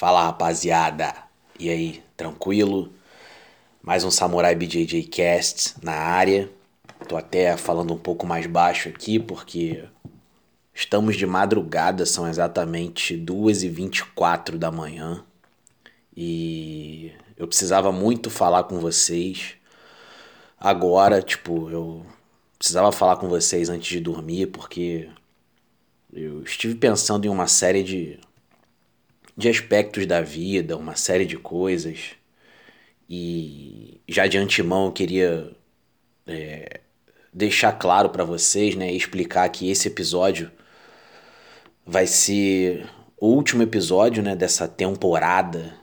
Fala rapaziada, e aí, tranquilo? Mais um Samurai BJJ Cast na área. Tô até falando um pouco mais baixo aqui porque estamos de madrugada, são exatamente 2h24 da manhã e eu precisava muito falar com vocês agora, tipo, eu precisava falar com vocês antes de dormir porque eu estive pensando em uma série de de aspectos da vida, uma série de coisas. E já de antemão eu queria é, deixar claro para vocês, né, explicar que esse episódio vai ser o último episódio, né, dessa temporada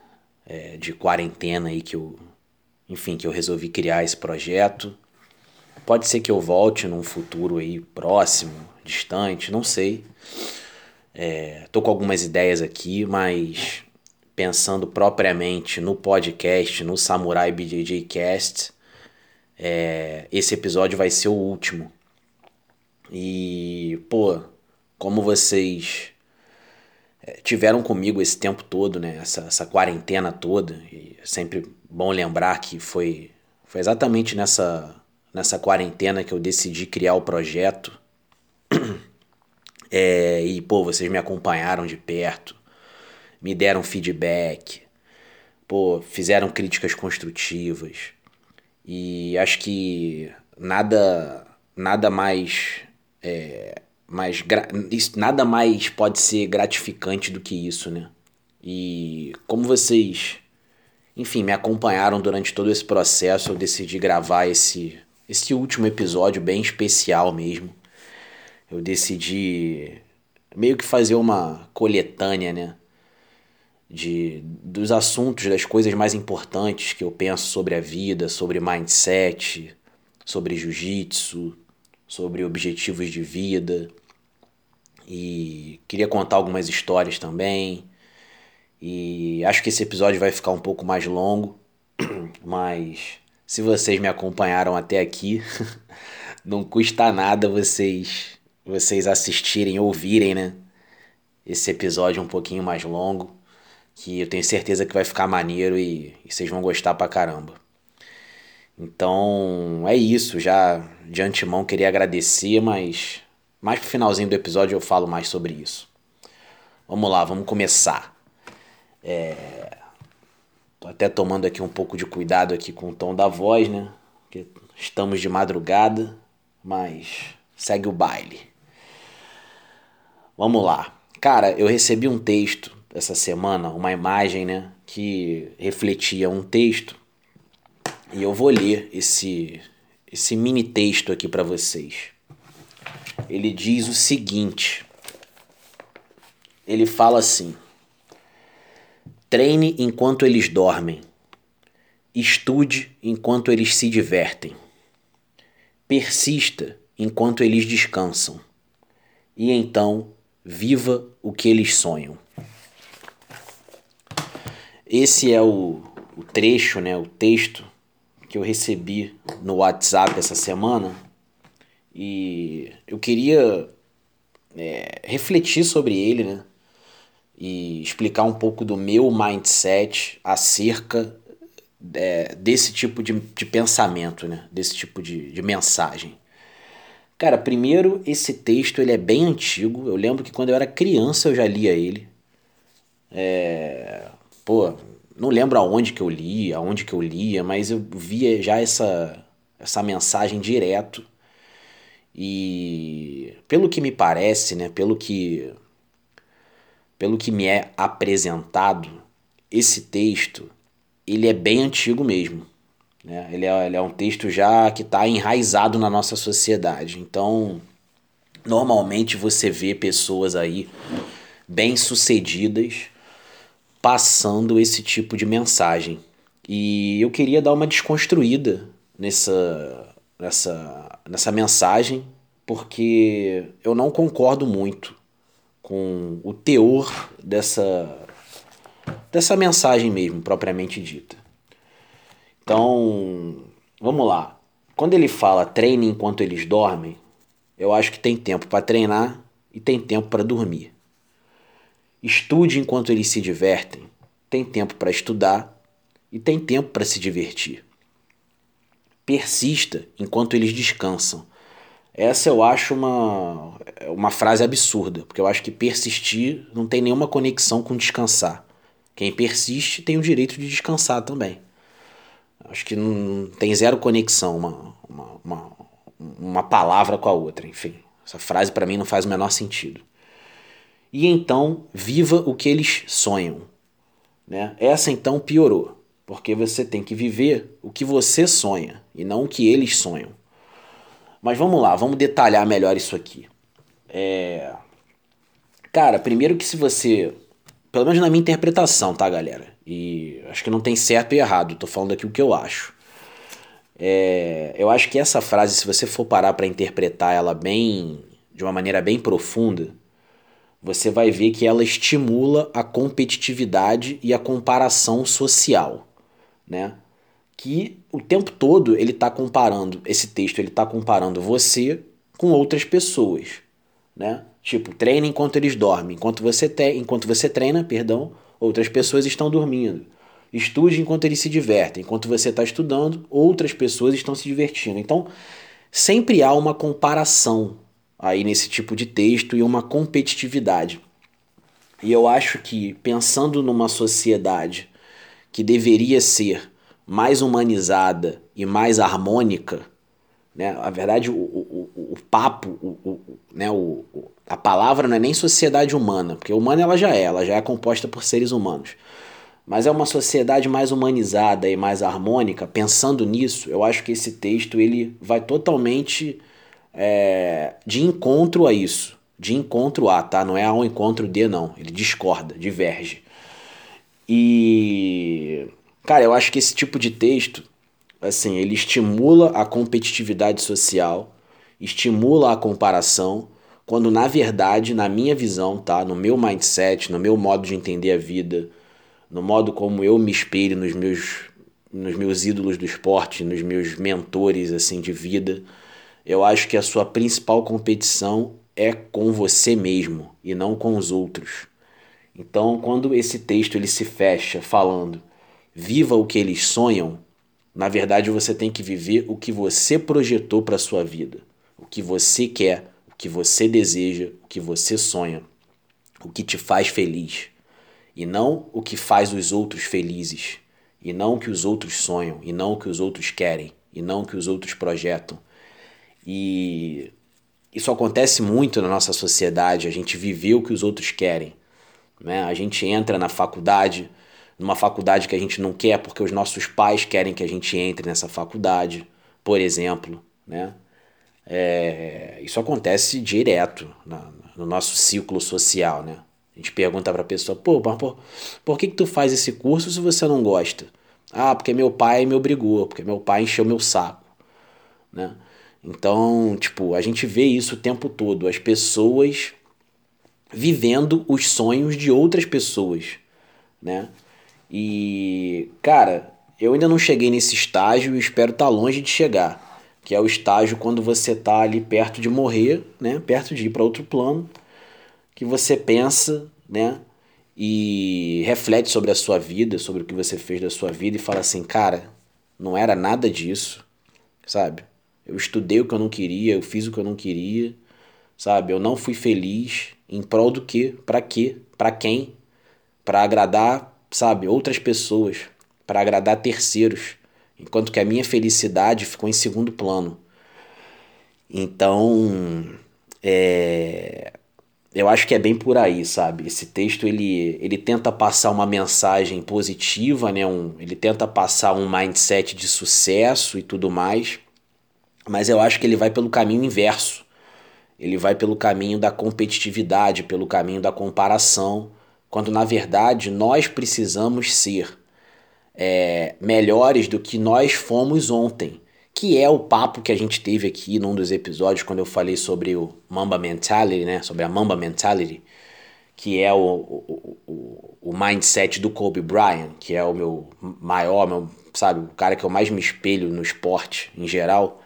é, de quarentena aí que eu, enfim, que eu resolvi criar esse projeto. Pode ser que eu volte num futuro aí próximo, distante, não sei. É, tô com algumas ideias aqui, mas pensando propriamente no podcast, no Samurai BJJ Cast, é, esse episódio vai ser o último. E, pô, como vocês é, tiveram comigo esse tempo todo, né? Essa, essa quarentena toda. E é sempre bom lembrar que foi, foi exatamente nessa, nessa quarentena que eu decidi criar o projeto. É, e, pô, vocês me acompanharam de perto, me deram feedback, pô, fizeram críticas construtivas. E acho que nada nada mais é, mais isso, nada mais pode ser gratificante do que isso, né? E como vocês, enfim, me acompanharam durante todo esse processo, eu decidi gravar esse esse último episódio bem especial mesmo eu decidi meio que fazer uma coletânea, né? De, dos assuntos, das coisas mais importantes que eu penso sobre a vida, sobre mindset, sobre jiu-jitsu, sobre objetivos de vida. E queria contar algumas histórias também. E acho que esse episódio vai ficar um pouco mais longo, mas se vocês me acompanharam até aqui, não custa nada vocês vocês assistirem, ouvirem, né? Esse episódio um pouquinho mais longo, que eu tenho certeza que vai ficar maneiro e, e vocês vão gostar pra caramba. Então é isso, já de antemão queria agradecer, mas mais pro finalzinho do episódio eu falo mais sobre isso. Vamos lá, vamos começar. É... Tô até tomando aqui um pouco de cuidado aqui com o tom da voz, né? Porque estamos de madrugada, mas segue o baile. Vamos lá. Cara, eu recebi um texto essa semana, uma imagem, né, que refletia um texto. E eu vou ler esse esse mini texto aqui para vocês. Ele diz o seguinte: Ele fala assim: Treine enquanto eles dormem. Estude enquanto eles se divertem. Persista enquanto eles descansam. E então Viva o que eles sonham. Esse é o, o trecho, né, o texto que eu recebi no WhatsApp essa semana e eu queria é, refletir sobre ele, né? E explicar um pouco do meu mindset acerca é, desse tipo de, de pensamento, né? Desse tipo de, de mensagem. Cara, primeiro, esse texto ele é bem antigo. Eu lembro que quando eu era criança eu já lia ele. É... Pô, não lembro aonde que eu li, aonde que eu lia, mas eu via já essa, essa mensagem direto. E pelo que me parece, né, pelo que pelo que me é apresentado, esse texto ele é bem antigo mesmo. Né? Ele, é, ele é um texto já que está enraizado na nossa sociedade. Então, normalmente você vê pessoas aí bem-sucedidas passando esse tipo de mensagem. E eu queria dar uma desconstruída nessa, nessa, nessa mensagem, porque eu não concordo muito com o teor dessa, dessa mensagem mesmo, propriamente dita. Então, vamos lá. Quando ele fala treine enquanto eles dormem, eu acho que tem tempo para treinar e tem tempo para dormir. Estude enquanto eles se divertem. tem tempo para estudar e tem tempo para se divertir. Persista enquanto eles descansam. Essa eu acho uma, uma frase absurda, porque eu acho que persistir não tem nenhuma conexão com descansar. Quem persiste tem o direito de descansar também. Acho que não tem zero conexão uma, uma, uma, uma palavra com a outra, enfim. Essa frase para mim não faz o menor sentido. E então, viva o que eles sonham. Né? Essa então piorou, porque você tem que viver o que você sonha e não o que eles sonham. Mas vamos lá, vamos detalhar melhor isso aqui. É... Cara, primeiro que se você. Pelo menos na minha interpretação, tá, galera? E acho que não tem certo e errado, tô falando aqui o que eu acho. É... Eu acho que essa frase, se você for parar para interpretar ela bem. de uma maneira bem profunda, você vai ver que ela estimula a competitividade e a comparação social, né? que o tempo todo ele está comparando, esse texto ele está comparando você com outras pessoas, né? Tipo, treina enquanto eles dormem, enquanto você, te, enquanto você treina, perdão, outras pessoas estão dormindo. Estude enquanto eles se divertem, enquanto você está estudando, outras pessoas estão se divertindo. Então, sempre há uma comparação aí nesse tipo de texto e uma competitividade. E eu acho que pensando numa sociedade que deveria ser mais humanizada e mais harmônica, né? A verdade, o, o, o, o papo, o, o, né? o, a palavra não é nem sociedade humana, porque humana ela já é, ela já é composta por seres humanos. Mas é uma sociedade mais humanizada e mais harmônica. Pensando nisso, eu acho que esse texto ele vai totalmente é, de encontro a isso, de encontro a, tá? Não é ao encontro de, não. Ele discorda, diverge. E Cara, eu acho que esse tipo de texto, assim, ele estimula a competitividade social, estimula a comparação, quando na verdade, na minha visão, tá, no meu mindset, no meu modo de entender a vida, no modo como eu me espelho nos meus nos meus ídolos do esporte, nos meus mentores assim de vida, eu acho que a sua principal competição é com você mesmo e não com os outros. Então, quando esse texto ele se fecha falando viva o que eles sonham, na verdade você tem que viver o que você projetou para sua vida, o que você quer, que você deseja, o que você sonha, o que te faz feliz, e não o que faz os outros felizes, e não o que os outros sonham, e não o que os outros querem, e não o que os outros projetam. E isso acontece muito na nossa sociedade, a gente viver o que os outros querem. Né? A gente entra na faculdade, numa faculdade que a gente não quer porque os nossos pais querem que a gente entre nessa faculdade, por exemplo, né? É, isso acontece direto na, no nosso ciclo social, né? A gente pergunta para a pessoa, pô, mas por, por que, que tu faz esse curso se você não gosta? Ah, porque meu pai me obrigou, porque meu pai encheu meu saco, né? Então, tipo, a gente vê isso o tempo todo, as pessoas vivendo os sonhos de outras pessoas, né? E, cara, eu ainda não cheguei nesse estágio e espero estar tá longe de chegar. Que é o estágio quando você está ali perto de morrer, né? Perto de ir para outro plano, que você pensa, né? E reflete sobre a sua vida, sobre o que você fez da sua vida e fala assim, cara, não era nada disso, sabe? Eu estudei o que eu não queria, eu fiz o que eu não queria, sabe? Eu não fui feliz em prol do quê? Para quê? Para quem? Para agradar sabe, outras pessoas, para agradar terceiros, enquanto que a minha felicidade ficou em segundo plano. Então, é, eu acho que é bem por aí, sabe? Esse texto ele, ele tenta passar uma mensagem positiva, né? Um, ele tenta passar um mindset de sucesso e tudo mais, mas eu acho que ele vai pelo caminho inverso. Ele vai pelo caminho da competitividade, pelo caminho da comparação, quando na verdade nós precisamos ser é, melhores do que nós fomos ontem. Que é o papo que a gente teve aqui num dos episódios quando eu falei sobre o Mamba Mentality, né? Sobre a Mamba Mentality, que é o, o, o, o mindset do Kobe Bryant, que é o meu maior, meu, sabe, o cara que eu mais me espelho no esporte em geral.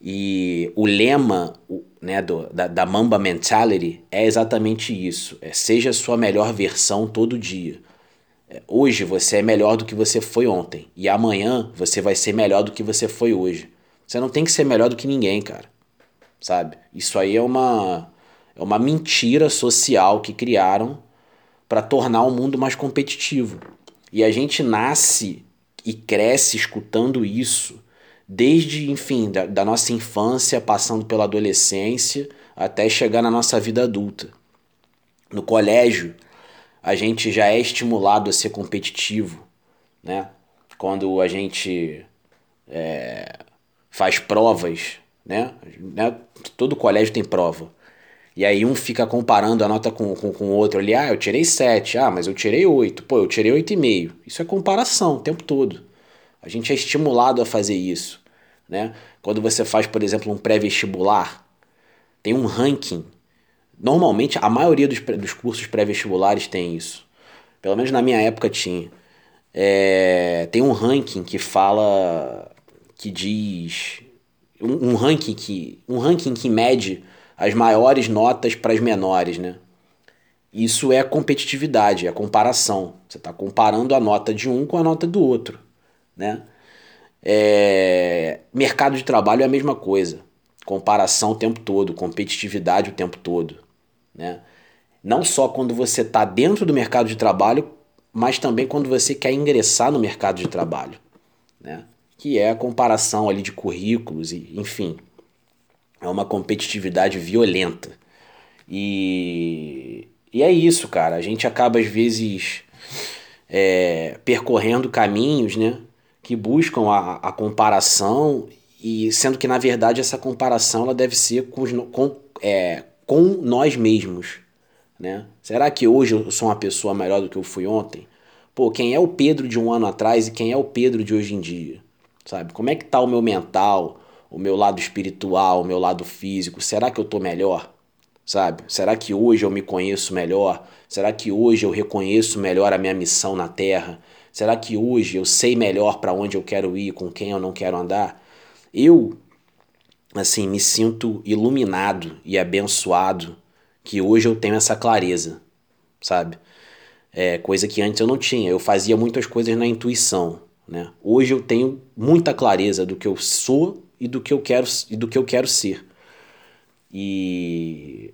E o lema né, do, da, da Mamba Mentality é exatamente isso: é seja a sua melhor versão todo dia. Hoje você é melhor do que você foi ontem. E amanhã você vai ser melhor do que você foi hoje. Você não tem que ser melhor do que ninguém, cara. Sabe? Isso aí é uma, é uma mentira social que criaram para tornar o mundo mais competitivo. E a gente nasce e cresce escutando isso desde, enfim, da, da nossa infância, passando pela adolescência, até chegar na nossa vida adulta. No colégio, a gente já é estimulado a ser competitivo, né? Quando a gente é, faz provas, né? né? Todo colégio tem prova. E aí um fica comparando a nota com, com, com o outro ali. Ah, eu tirei 7. Ah, mas eu tirei 8. Pô, eu tirei 8,5. Isso é comparação o tempo todo. A gente é estimulado a fazer isso. Né? Quando você faz, por exemplo, um pré-vestibular, tem um ranking. Normalmente, a maioria dos, dos cursos pré-vestibulares tem isso. Pelo menos na minha época tinha. É, tem um ranking que fala. que diz. Um, um ranking que. Um ranking que mede as maiores notas para as menores, né? Isso é competitividade, é comparação. Você está comparando a nota de um com a nota do outro, né? É... Mercado de trabalho é a mesma coisa. Comparação o tempo todo, competitividade o tempo todo, né? Não só quando você está dentro do mercado de trabalho, mas também quando você quer ingressar no mercado de trabalho, né? Que é a comparação ali de currículos e, enfim, é uma competitividade violenta. E, e é isso, cara. A gente acaba às vezes é, percorrendo caminhos, né? Que buscam a, a comparação e sendo que na verdade essa comparação ela deve ser com, com, é, com nós mesmos, né? Será que hoje eu sou uma pessoa melhor do que eu fui ontem? Pô, quem é o Pedro de um ano atrás e quem é o Pedro de hoje em dia? Sabe? Como é que tá o meu mental? o meu lado espiritual, o meu lado físico, será que eu tô melhor? Sabe? Será que hoje eu me conheço melhor? Será que hoje eu reconheço melhor a minha missão na Terra? Será que hoje eu sei melhor para onde eu quero ir, com quem eu não quero andar? Eu, assim, me sinto iluminado e abençoado que hoje eu tenho essa clareza, sabe? É, coisa que antes eu não tinha. Eu fazia muitas coisas na intuição, né? Hoje eu tenho muita clareza do que eu sou e do que eu quero e do que eu quero ser. E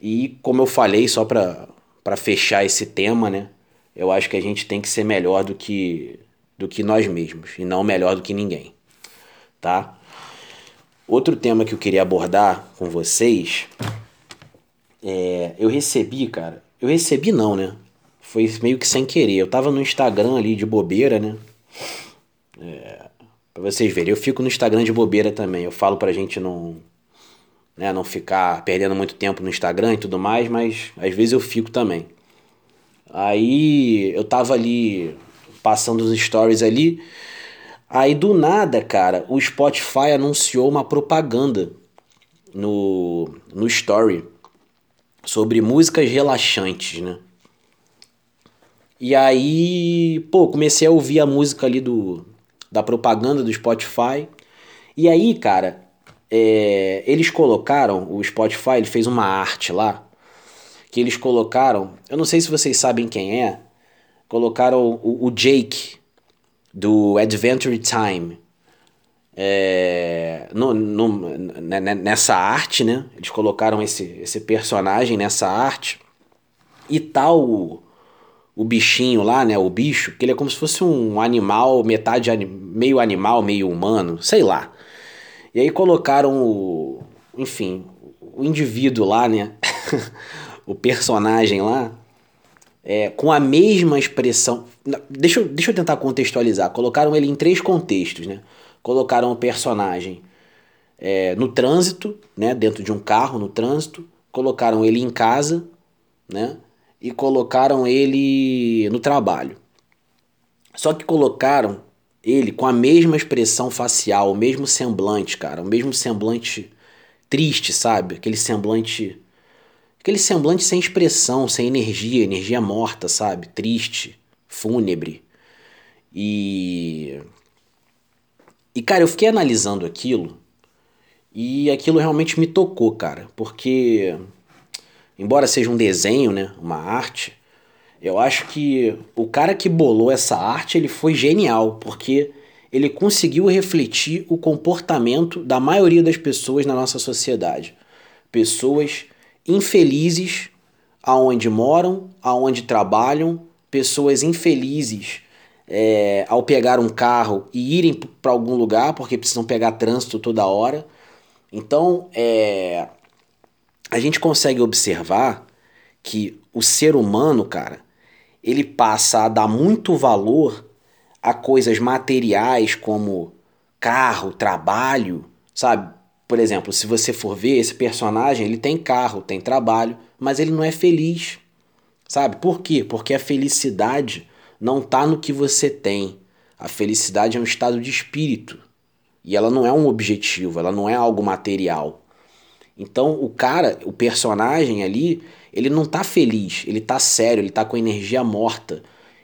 e como eu falei só para para fechar esse tema, né? Eu acho que a gente tem que ser melhor do que do que nós mesmos e não melhor do que ninguém, tá? Outro tema que eu queria abordar com vocês é, eu recebi, cara, eu recebi não, né? Foi meio que sem querer. Eu tava no Instagram ali de bobeira, né? É, Pra vocês verem. Eu fico no Instagram de bobeira também. Eu falo pra gente não, né, não ficar perdendo muito tempo no Instagram e tudo mais, mas às vezes eu fico também. Aí eu tava ali passando os stories ali. Aí do nada, cara, o Spotify anunciou uma propaganda no, no story sobre músicas relaxantes, né? E aí, pô, comecei a ouvir a música ali do, da propaganda do Spotify. E aí, cara, é, eles colocaram, o Spotify ele fez uma arte lá, que eles colocaram, eu não sei se vocês sabem quem é, colocaram o, o Jake do Adventure Time. É, no, no, né, né, nessa arte, né? Eles colocaram esse, esse personagem nessa arte. E tal o bichinho lá, né? O bicho, que ele é como se fosse um animal, metade meio animal, meio humano, sei lá. E aí colocaram o. Enfim, o indivíduo lá, né? o personagem lá, é, com a mesma expressão. Deixa eu, deixa eu tentar contextualizar. Colocaram ele em três contextos, né? Colocaram o personagem é, no trânsito, né? Dentro de um carro, no trânsito. Colocaram ele em casa, né? e colocaram ele no trabalho. Só que colocaram ele com a mesma expressão facial, o mesmo semblante, cara, o mesmo semblante triste, sabe? Aquele semblante aquele semblante sem expressão, sem energia, energia morta, sabe? Triste, fúnebre. E e cara, eu fiquei analisando aquilo e aquilo realmente me tocou, cara, porque embora seja um desenho, né, uma arte, Eu acho que o cara que bolou essa arte, ele foi genial, porque ele conseguiu refletir o comportamento da maioria das pessoas na nossa sociedade. Pessoas infelizes aonde moram, aonde trabalham, pessoas infelizes é, ao pegar um carro e irem para algum lugar porque precisam pegar trânsito toda hora. Então, é, a gente consegue observar que o ser humano, cara, ele passa a dar muito valor a coisas materiais como carro, trabalho, sabe? Por exemplo, se você for ver esse personagem, ele tem carro, tem trabalho, mas ele não é feliz. Sabe? Por quê? Porque a felicidade não está no que você tem. A felicidade é um estado de espírito. E ela não é um objetivo, ela não é algo material. Então, o cara, o personagem ali, ele não tá feliz, ele tá sério, ele tá com energia morta,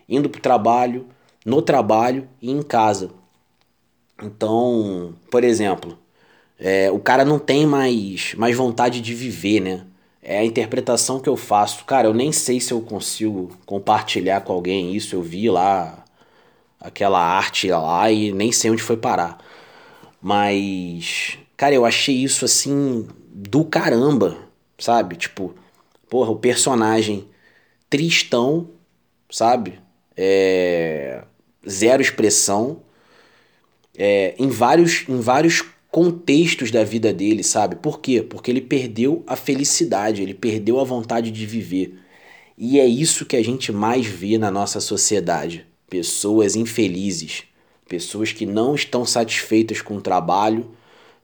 indo pro trabalho, no trabalho e em casa. Então, por exemplo, é, o cara não tem mais, mais vontade de viver, né? É a interpretação que eu faço. Cara, eu nem sei se eu consigo compartilhar com alguém isso. Eu vi lá aquela arte lá e nem sei onde foi parar. Mas, cara, eu achei isso assim do caramba, sabe? Tipo, porra, o personagem tristão, sabe? É zero expressão, é, em, vários, em vários contextos da vida dele, sabe? Por quê? Porque ele perdeu a felicidade, ele perdeu a vontade de viver. E é isso que a gente mais vê na nossa sociedade: pessoas infelizes, pessoas que não estão satisfeitas com o trabalho,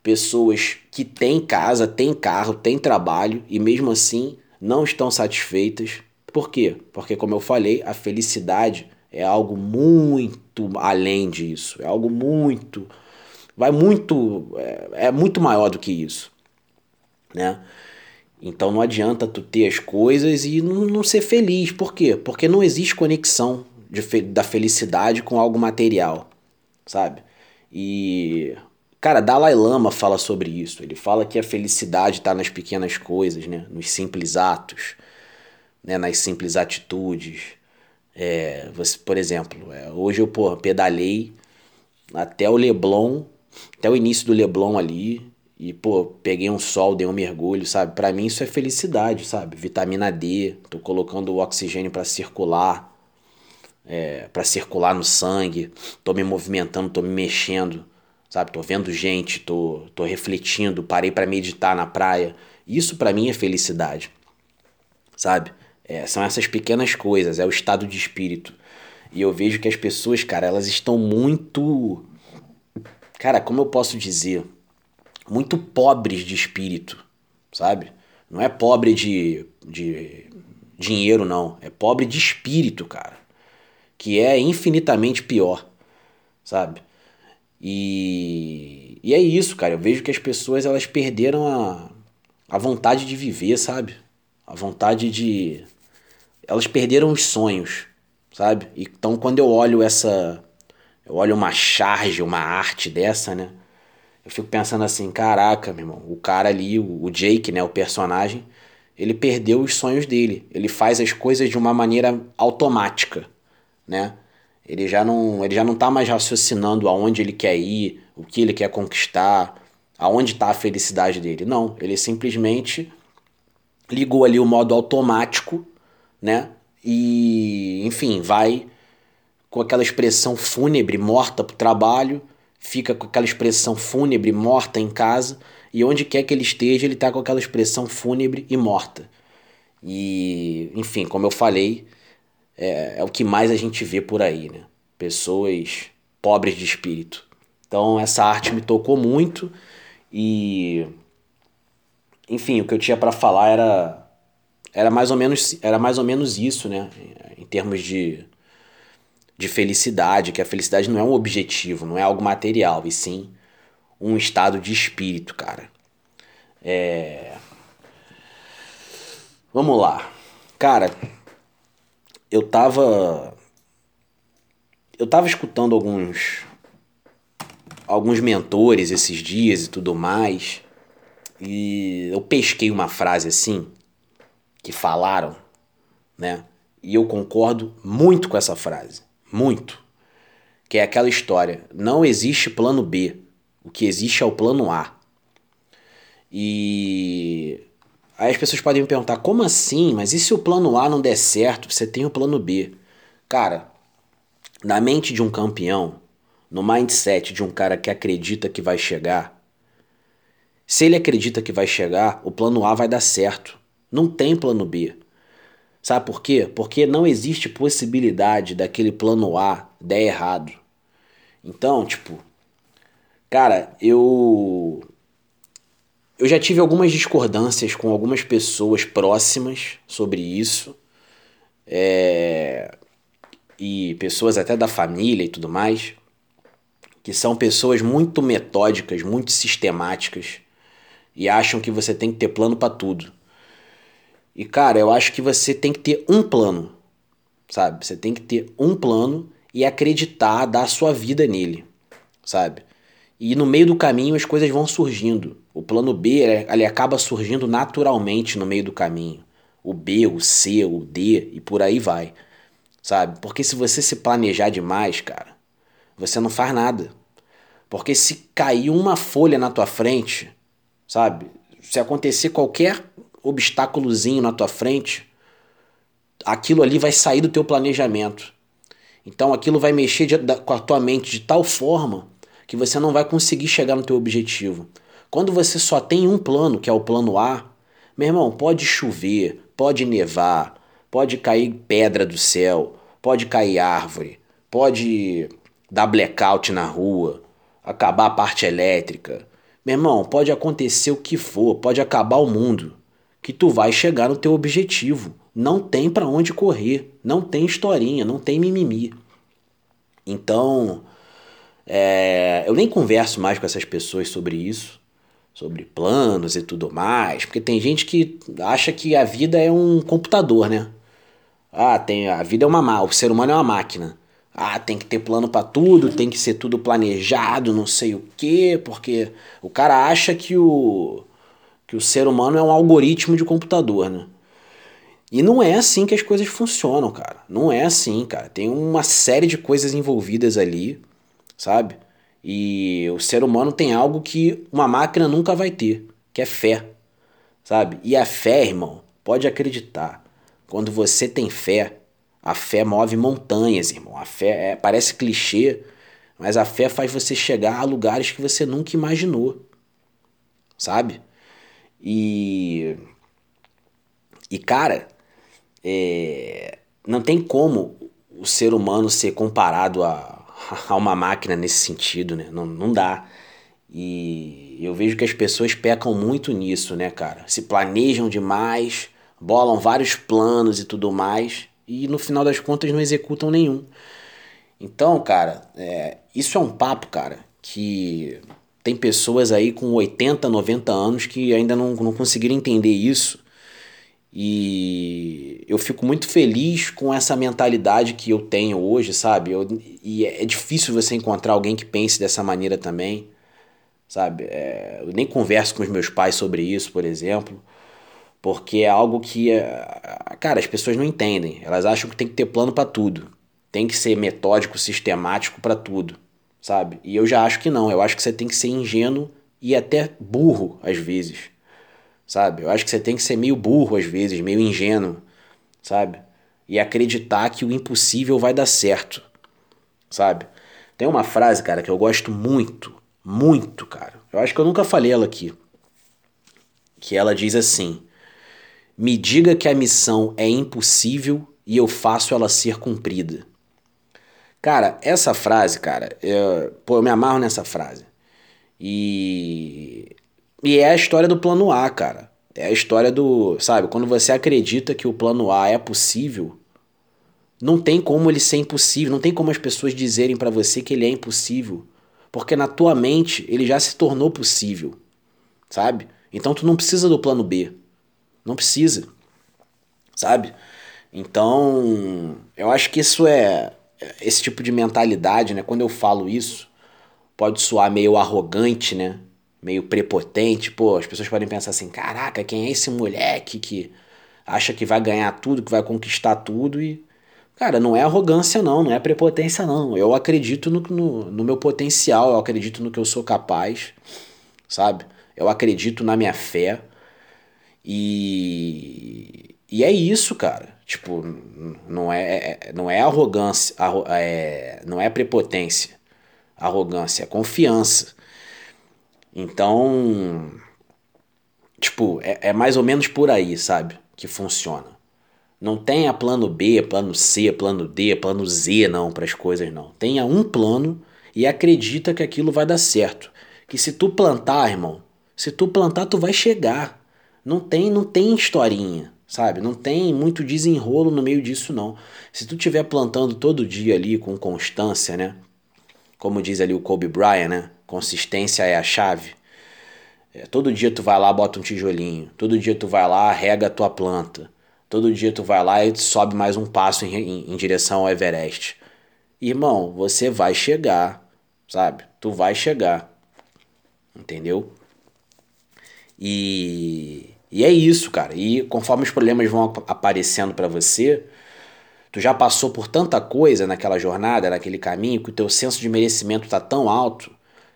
pessoas que têm casa, têm carro, têm trabalho e mesmo assim não estão satisfeitas. Por quê? Porque, como eu falei, a felicidade é algo muito além disso, é algo muito vai muito é, é, muito maior do que isso, né? Então não adianta tu ter as coisas e não, não ser feliz, por quê? Porque não existe conexão de, da felicidade com algo material, sabe? E cara, Dalai Lama fala sobre isso. Ele fala que a felicidade está nas pequenas coisas, né? Nos simples atos, né? Nas simples atitudes é, você, por exemplo, é, hoje eu pô, pedalei até o Leblon, até o início do Leblon ali, e pô, peguei um sol, dei um mergulho, sabe? Para mim isso é felicidade, sabe? Vitamina D, tô colocando o oxigênio para circular, é, para circular no sangue, tô me movimentando, tô me mexendo, sabe? Tô vendo gente, tô, tô refletindo, parei para meditar na praia. Isso para mim é felicidade, sabe? É, são essas pequenas coisas, é o estado de espírito. E eu vejo que as pessoas, cara, elas estão muito. Cara, como eu posso dizer? Muito pobres de espírito, sabe? Não é pobre de, de dinheiro, não. É pobre de espírito, cara. Que é infinitamente pior, sabe? E, e é isso, cara. Eu vejo que as pessoas elas perderam a, a vontade de viver, sabe? A vontade de elas perderam os sonhos, sabe? Então quando eu olho essa. Eu olho uma charge, uma arte dessa, né? Eu fico pensando assim, caraca, meu irmão, o cara ali, o Jake, né, o personagem, ele perdeu os sonhos dele. Ele faz as coisas de uma maneira automática, né? Ele já não, ele já não tá mais raciocinando aonde ele quer ir, o que ele quer conquistar, aonde está a felicidade dele. Não, ele simplesmente ligou ali o modo automático né? E, enfim, vai com aquela expressão fúnebre, morta pro trabalho, fica com aquela expressão fúnebre, morta em casa, e onde quer que ele esteja, ele tá com aquela expressão fúnebre e morta. E, enfim, como eu falei, é, é o que mais a gente vê por aí, né? Pessoas pobres de espírito. Então, essa arte me tocou muito e. Enfim, o que eu tinha para falar era era mais ou menos, era mais ou menos isso, né? Em termos de, de felicidade, que a felicidade não é um objetivo, não é algo material, e sim um estado de espírito, cara. É... Vamos lá. Cara, eu tava. Eu tava escutando alguns. Alguns mentores esses dias e tudo mais. E eu pesquei uma frase assim que falaram, né? e eu concordo muito com essa frase. Muito. Que é aquela história: não existe plano B. O que existe é o plano A. E aí as pessoas podem me perguntar: como assim? Mas e se o plano A não der certo? Você tem o plano B. Cara, na mente de um campeão, no mindset de um cara que acredita que vai chegar, se ele acredita que vai chegar, o plano A vai dar certo. Não tem plano B. Sabe por quê? Porque não existe possibilidade daquele plano A der errado. Então, tipo, cara, eu eu já tive algumas discordâncias com algumas pessoas próximas sobre isso. É, e pessoas até da família e tudo mais, que são pessoas muito metódicas, muito sistemáticas e acham que você tem que ter plano para tudo. E cara, eu acho que você tem que ter um plano, sabe? Você tem que ter um plano e acreditar, dar a sua vida nele, sabe? E no meio do caminho as coisas vão surgindo. O plano B ele acaba surgindo naturalmente no meio do caminho. O B, o C, o D e por aí vai, sabe? Porque se você se planejar demais, cara, você não faz nada. Porque se cair uma folha na tua frente, sabe? Se acontecer qualquer obstáculozinho na tua frente, aquilo ali vai sair do teu planejamento. Então aquilo vai mexer de, da, com a tua mente de tal forma que você não vai conseguir chegar no teu objetivo. Quando você só tem um plano, que é o plano A, meu irmão, pode chover, pode nevar, pode cair pedra do céu, pode cair árvore, pode dar blackout na rua, acabar a parte elétrica. Meu irmão, pode acontecer o que for, pode acabar o mundo, que tu vai chegar no teu objetivo. Não tem para onde correr, não tem historinha, não tem mimimi. Então, é, eu nem converso mais com essas pessoas sobre isso, sobre planos e tudo mais, porque tem gente que acha que a vida é um computador, né? Ah, tem a vida é uma o ser humano é uma máquina. Ah, tem que ter plano para tudo, tem que ser tudo planejado, não sei o quê, porque o cara acha que o que o ser humano é um algoritmo de computador, né? E não é assim que as coisas funcionam, cara. Não é assim, cara. Tem uma série de coisas envolvidas ali, sabe? E o ser humano tem algo que uma máquina nunca vai ter, que é fé, sabe? E a fé, irmão, pode acreditar. Quando você tem fé, a fé move montanhas, irmão. A fé é, parece clichê, mas a fé faz você chegar a lugares que você nunca imaginou. Sabe? E. E, cara, é, não tem como o ser humano ser comparado a, a uma máquina nesse sentido, né? Não, não dá. E eu vejo que as pessoas pecam muito nisso, né, cara? Se planejam demais, bolam vários planos e tudo mais, e no final das contas não executam nenhum. Então, cara, é, isso é um papo, cara, que tem pessoas aí com 80, 90 anos que ainda não, não conseguiram entender isso. E eu fico muito feliz com essa mentalidade que eu tenho hoje, sabe? Eu, e é difícil você encontrar alguém que pense dessa maneira também, sabe? É, eu nem converso com os meus pais sobre isso, por exemplo. Porque é algo que, é, cara, as pessoas não entendem. Elas acham que tem que ter plano para tudo. Tem que ser metódico, sistemático para tudo, sabe? E eu já acho que não. Eu acho que você tem que ser ingênuo e até burro às vezes, sabe? Eu acho que você tem que ser meio burro às vezes, meio ingênuo, sabe? E acreditar que o impossível vai dar certo, sabe? Tem uma frase, cara, que eu gosto muito, muito, cara. Eu acho que eu nunca falei ela aqui. Que ela diz assim: me diga que a missão é impossível e eu faço ela ser cumprida. Cara, essa frase, cara, eu, pô, eu me amarro nessa frase. E, e é a história do plano A, cara. É a história do, sabe, quando você acredita que o plano A é possível, não tem como ele ser impossível, não tem como as pessoas dizerem para você que ele é impossível, porque na tua mente ele já se tornou possível, sabe? Então tu não precisa do plano B. Não precisa. Sabe? Então, eu acho que isso é esse tipo de mentalidade, né? Quando eu falo isso, pode soar meio arrogante, né? Meio prepotente. Pô, as pessoas podem pensar assim: caraca, quem é esse moleque que acha que vai ganhar tudo, que vai conquistar tudo e. Cara, não é arrogância, não, não é prepotência, não. Eu acredito no, no, no meu potencial, eu acredito no que eu sou capaz, sabe? Eu acredito na minha fé. E, e é isso, cara. Tipo, não é, é não é arrogância, é, não é prepotência. Arrogância é confiança. Então, tipo, é, é mais ou menos por aí, sabe? Que funciona. Não tenha plano B, plano C, plano D, plano Z, não, para as coisas, não. Tenha um plano e acredita que aquilo vai dar certo. Que se tu plantar, irmão, se tu plantar, tu vai chegar. Não tem, não tem historinha, sabe? Não tem muito desenrolo no meio disso, não. Se tu estiver plantando todo dia ali com constância, né? Como diz ali o Kobe Bryant, né? Consistência é a chave. É, todo dia tu vai lá, bota um tijolinho. Todo dia tu vai lá, rega a tua planta. Todo dia tu vai lá e sobe mais um passo em, em, em direção ao Everest. Irmão, você vai chegar, sabe? Tu vai chegar. Entendeu? E, e é isso, cara. E conforme os problemas vão aparecendo para você, tu já passou por tanta coisa naquela jornada, naquele caminho, que o teu senso de merecimento tá tão alto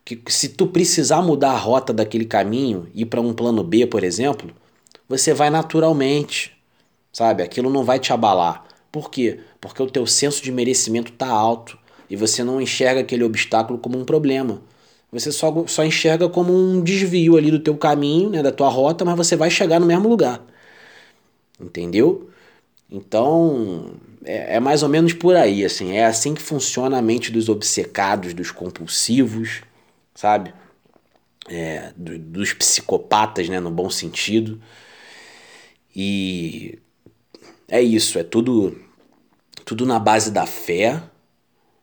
que se tu precisar mudar a rota daquele caminho, ir para um plano B, por exemplo, você vai naturalmente, sabe? Aquilo não vai te abalar. Por quê? Porque o teu senso de merecimento tá alto e você não enxerga aquele obstáculo como um problema. Você só, só enxerga como um desvio ali do teu caminho, né, da tua rota, mas você vai chegar no mesmo lugar. Entendeu? Então, é, é mais ou menos por aí, assim. É assim que funciona a mente dos obcecados, dos compulsivos, sabe? É, do, dos psicopatas, né, no bom sentido. E é isso, é tudo tudo na base da fé,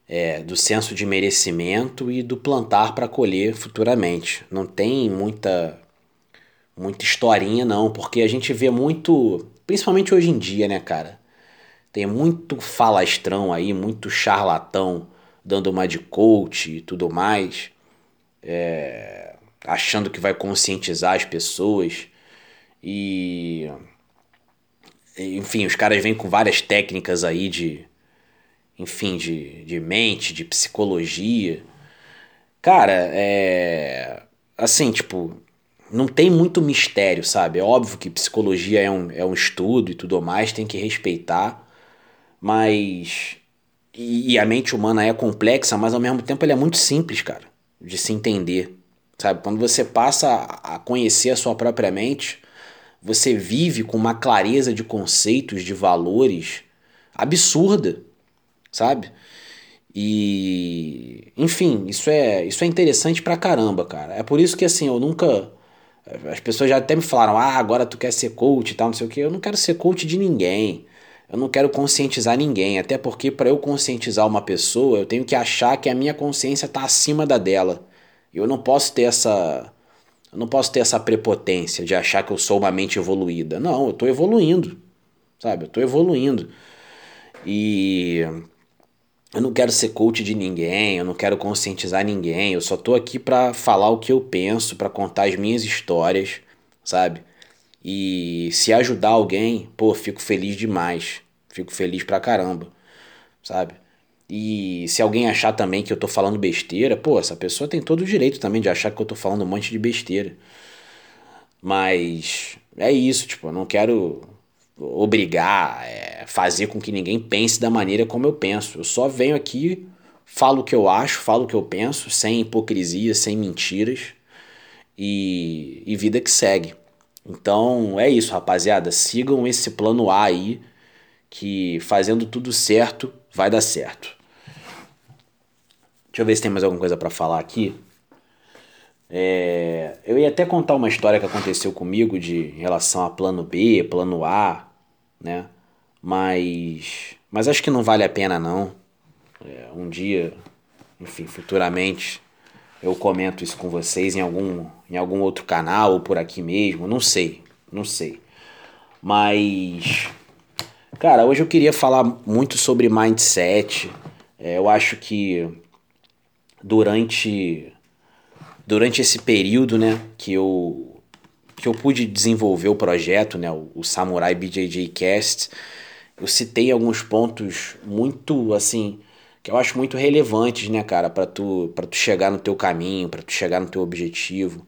é, do senso de merecimento e do plantar para colher futuramente. Não tem muita muita historinha não, porque a gente vê muito, principalmente hoje em dia, né, cara? Tem muito falastrão aí, muito charlatão dando uma de coach e tudo mais é, achando que vai conscientizar as pessoas e enfim, os caras vêm com várias técnicas aí de enfim, de, de mente, de psicologia. Cara, é assim, tipo, não tem muito mistério, sabe? É óbvio que psicologia é um, é um estudo e tudo mais, tem que respeitar, mas. E, e a mente humana é complexa, mas ao mesmo tempo ela é muito simples, cara de se entender, sabe? Quando você passa a conhecer a sua própria mente, você vive com uma clareza de conceitos, de valores absurda, sabe? E enfim, isso é isso é interessante pra caramba, cara. É por isso que assim, eu nunca as pessoas já até me falaram: "Ah, agora tu quer ser coach e tal, não sei o que". Eu não quero ser coach de ninguém. Eu não quero conscientizar ninguém, até porque para eu conscientizar uma pessoa, eu tenho que achar que a minha consciência está acima da dela. Eu não posso ter essa eu não posso ter essa prepotência de achar que eu sou uma mente evoluída. Não, eu estou evoluindo. Sabe? Eu estou evoluindo. E eu não quero ser coach de ninguém, eu não quero conscientizar ninguém, eu só estou aqui para falar o que eu penso, para contar as minhas histórias, sabe? E se ajudar alguém, pô, fico feliz demais. Fico feliz pra caramba, sabe? E se alguém achar também que eu tô falando besteira, pô, essa pessoa tem todo o direito também de achar que eu tô falando um monte de besteira. Mas é isso, tipo, eu não quero obrigar, é, fazer com que ninguém pense da maneira como eu penso. Eu só venho aqui, falo o que eu acho, falo o que eu penso, sem hipocrisia, sem mentiras. E, e vida que segue. Então é isso, rapaziada. Sigam esse plano A aí, que fazendo tudo certo vai dar certo. Deixa eu ver se tem mais alguma coisa para falar aqui. É, eu ia até contar uma história que aconteceu comigo de em relação a plano B, plano A, né? Mas, mas acho que não vale a pena não. É, um dia, enfim, futuramente eu comento isso com vocês em algum, em algum outro canal ou por aqui mesmo, não sei, não sei. Mas, cara, hoje eu queria falar muito sobre mindset. É, eu acho que durante durante esse período, né, que eu que eu pude desenvolver o projeto, né, o, Samurai BJJ Cast, eu citei alguns pontos muito assim que eu acho muito relevantes, né, cara, para tu para tu chegar no teu caminho, para tu chegar no teu objetivo,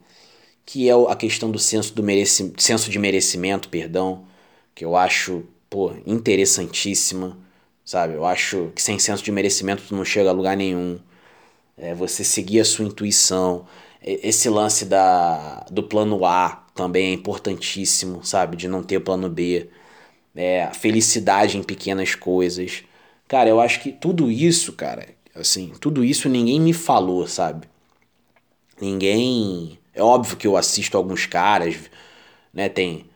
que é a questão do senso do mereci, senso de merecimento, perdão, que eu acho, pô, interessantíssima, sabe? Eu acho que sem senso de merecimento tu não chega a lugar nenhum. É você seguir a sua intuição. Esse lance da, do plano A também é importantíssimo, sabe? De não ter plano B. É, felicidade em pequenas coisas. Cara, eu acho que tudo isso, cara, assim, tudo isso ninguém me falou, sabe? Ninguém. É óbvio que eu assisto alguns caras, né? Tem.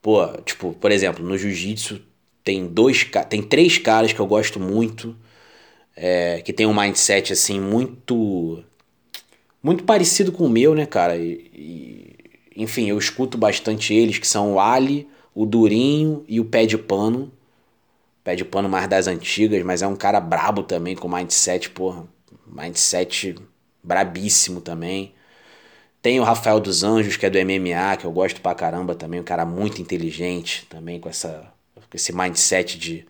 Pô, tipo, por exemplo, no jiu-jitsu tem dois. Tem três caras que eu gosto muito. É, que tem um mindset assim muito. Muito parecido com o meu, né, cara? E, e, enfim, eu escuto bastante eles, que são o Ali, o Durinho e o Pé de Pano. Pé de Pano mais das antigas, mas é um cara brabo também, com mindset, porra. Mindset brabíssimo também. Tem o Rafael dos Anjos, que é do MMA, que eu gosto pra caramba também, um cara muito inteligente também, com, essa, com esse mindset de,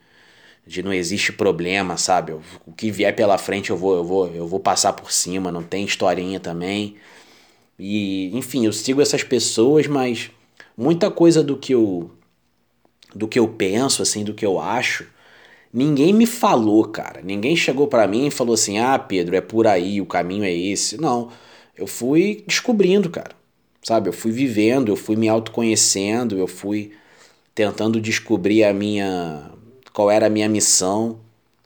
de não existe problema, sabe? O que vier pela frente eu vou, eu vou, eu vou passar por cima, não tem historinha também. E, enfim, eu sigo essas pessoas, mas muita coisa do que eu do que eu penso, assim, do que eu acho, ninguém me falou, cara. Ninguém chegou para mim e falou assim: "Ah, Pedro, é por aí, o caminho é esse". Não, eu fui descobrindo, cara. Sabe? Eu fui vivendo, eu fui me autoconhecendo, eu fui tentando descobrir a minha qual era a minha missão,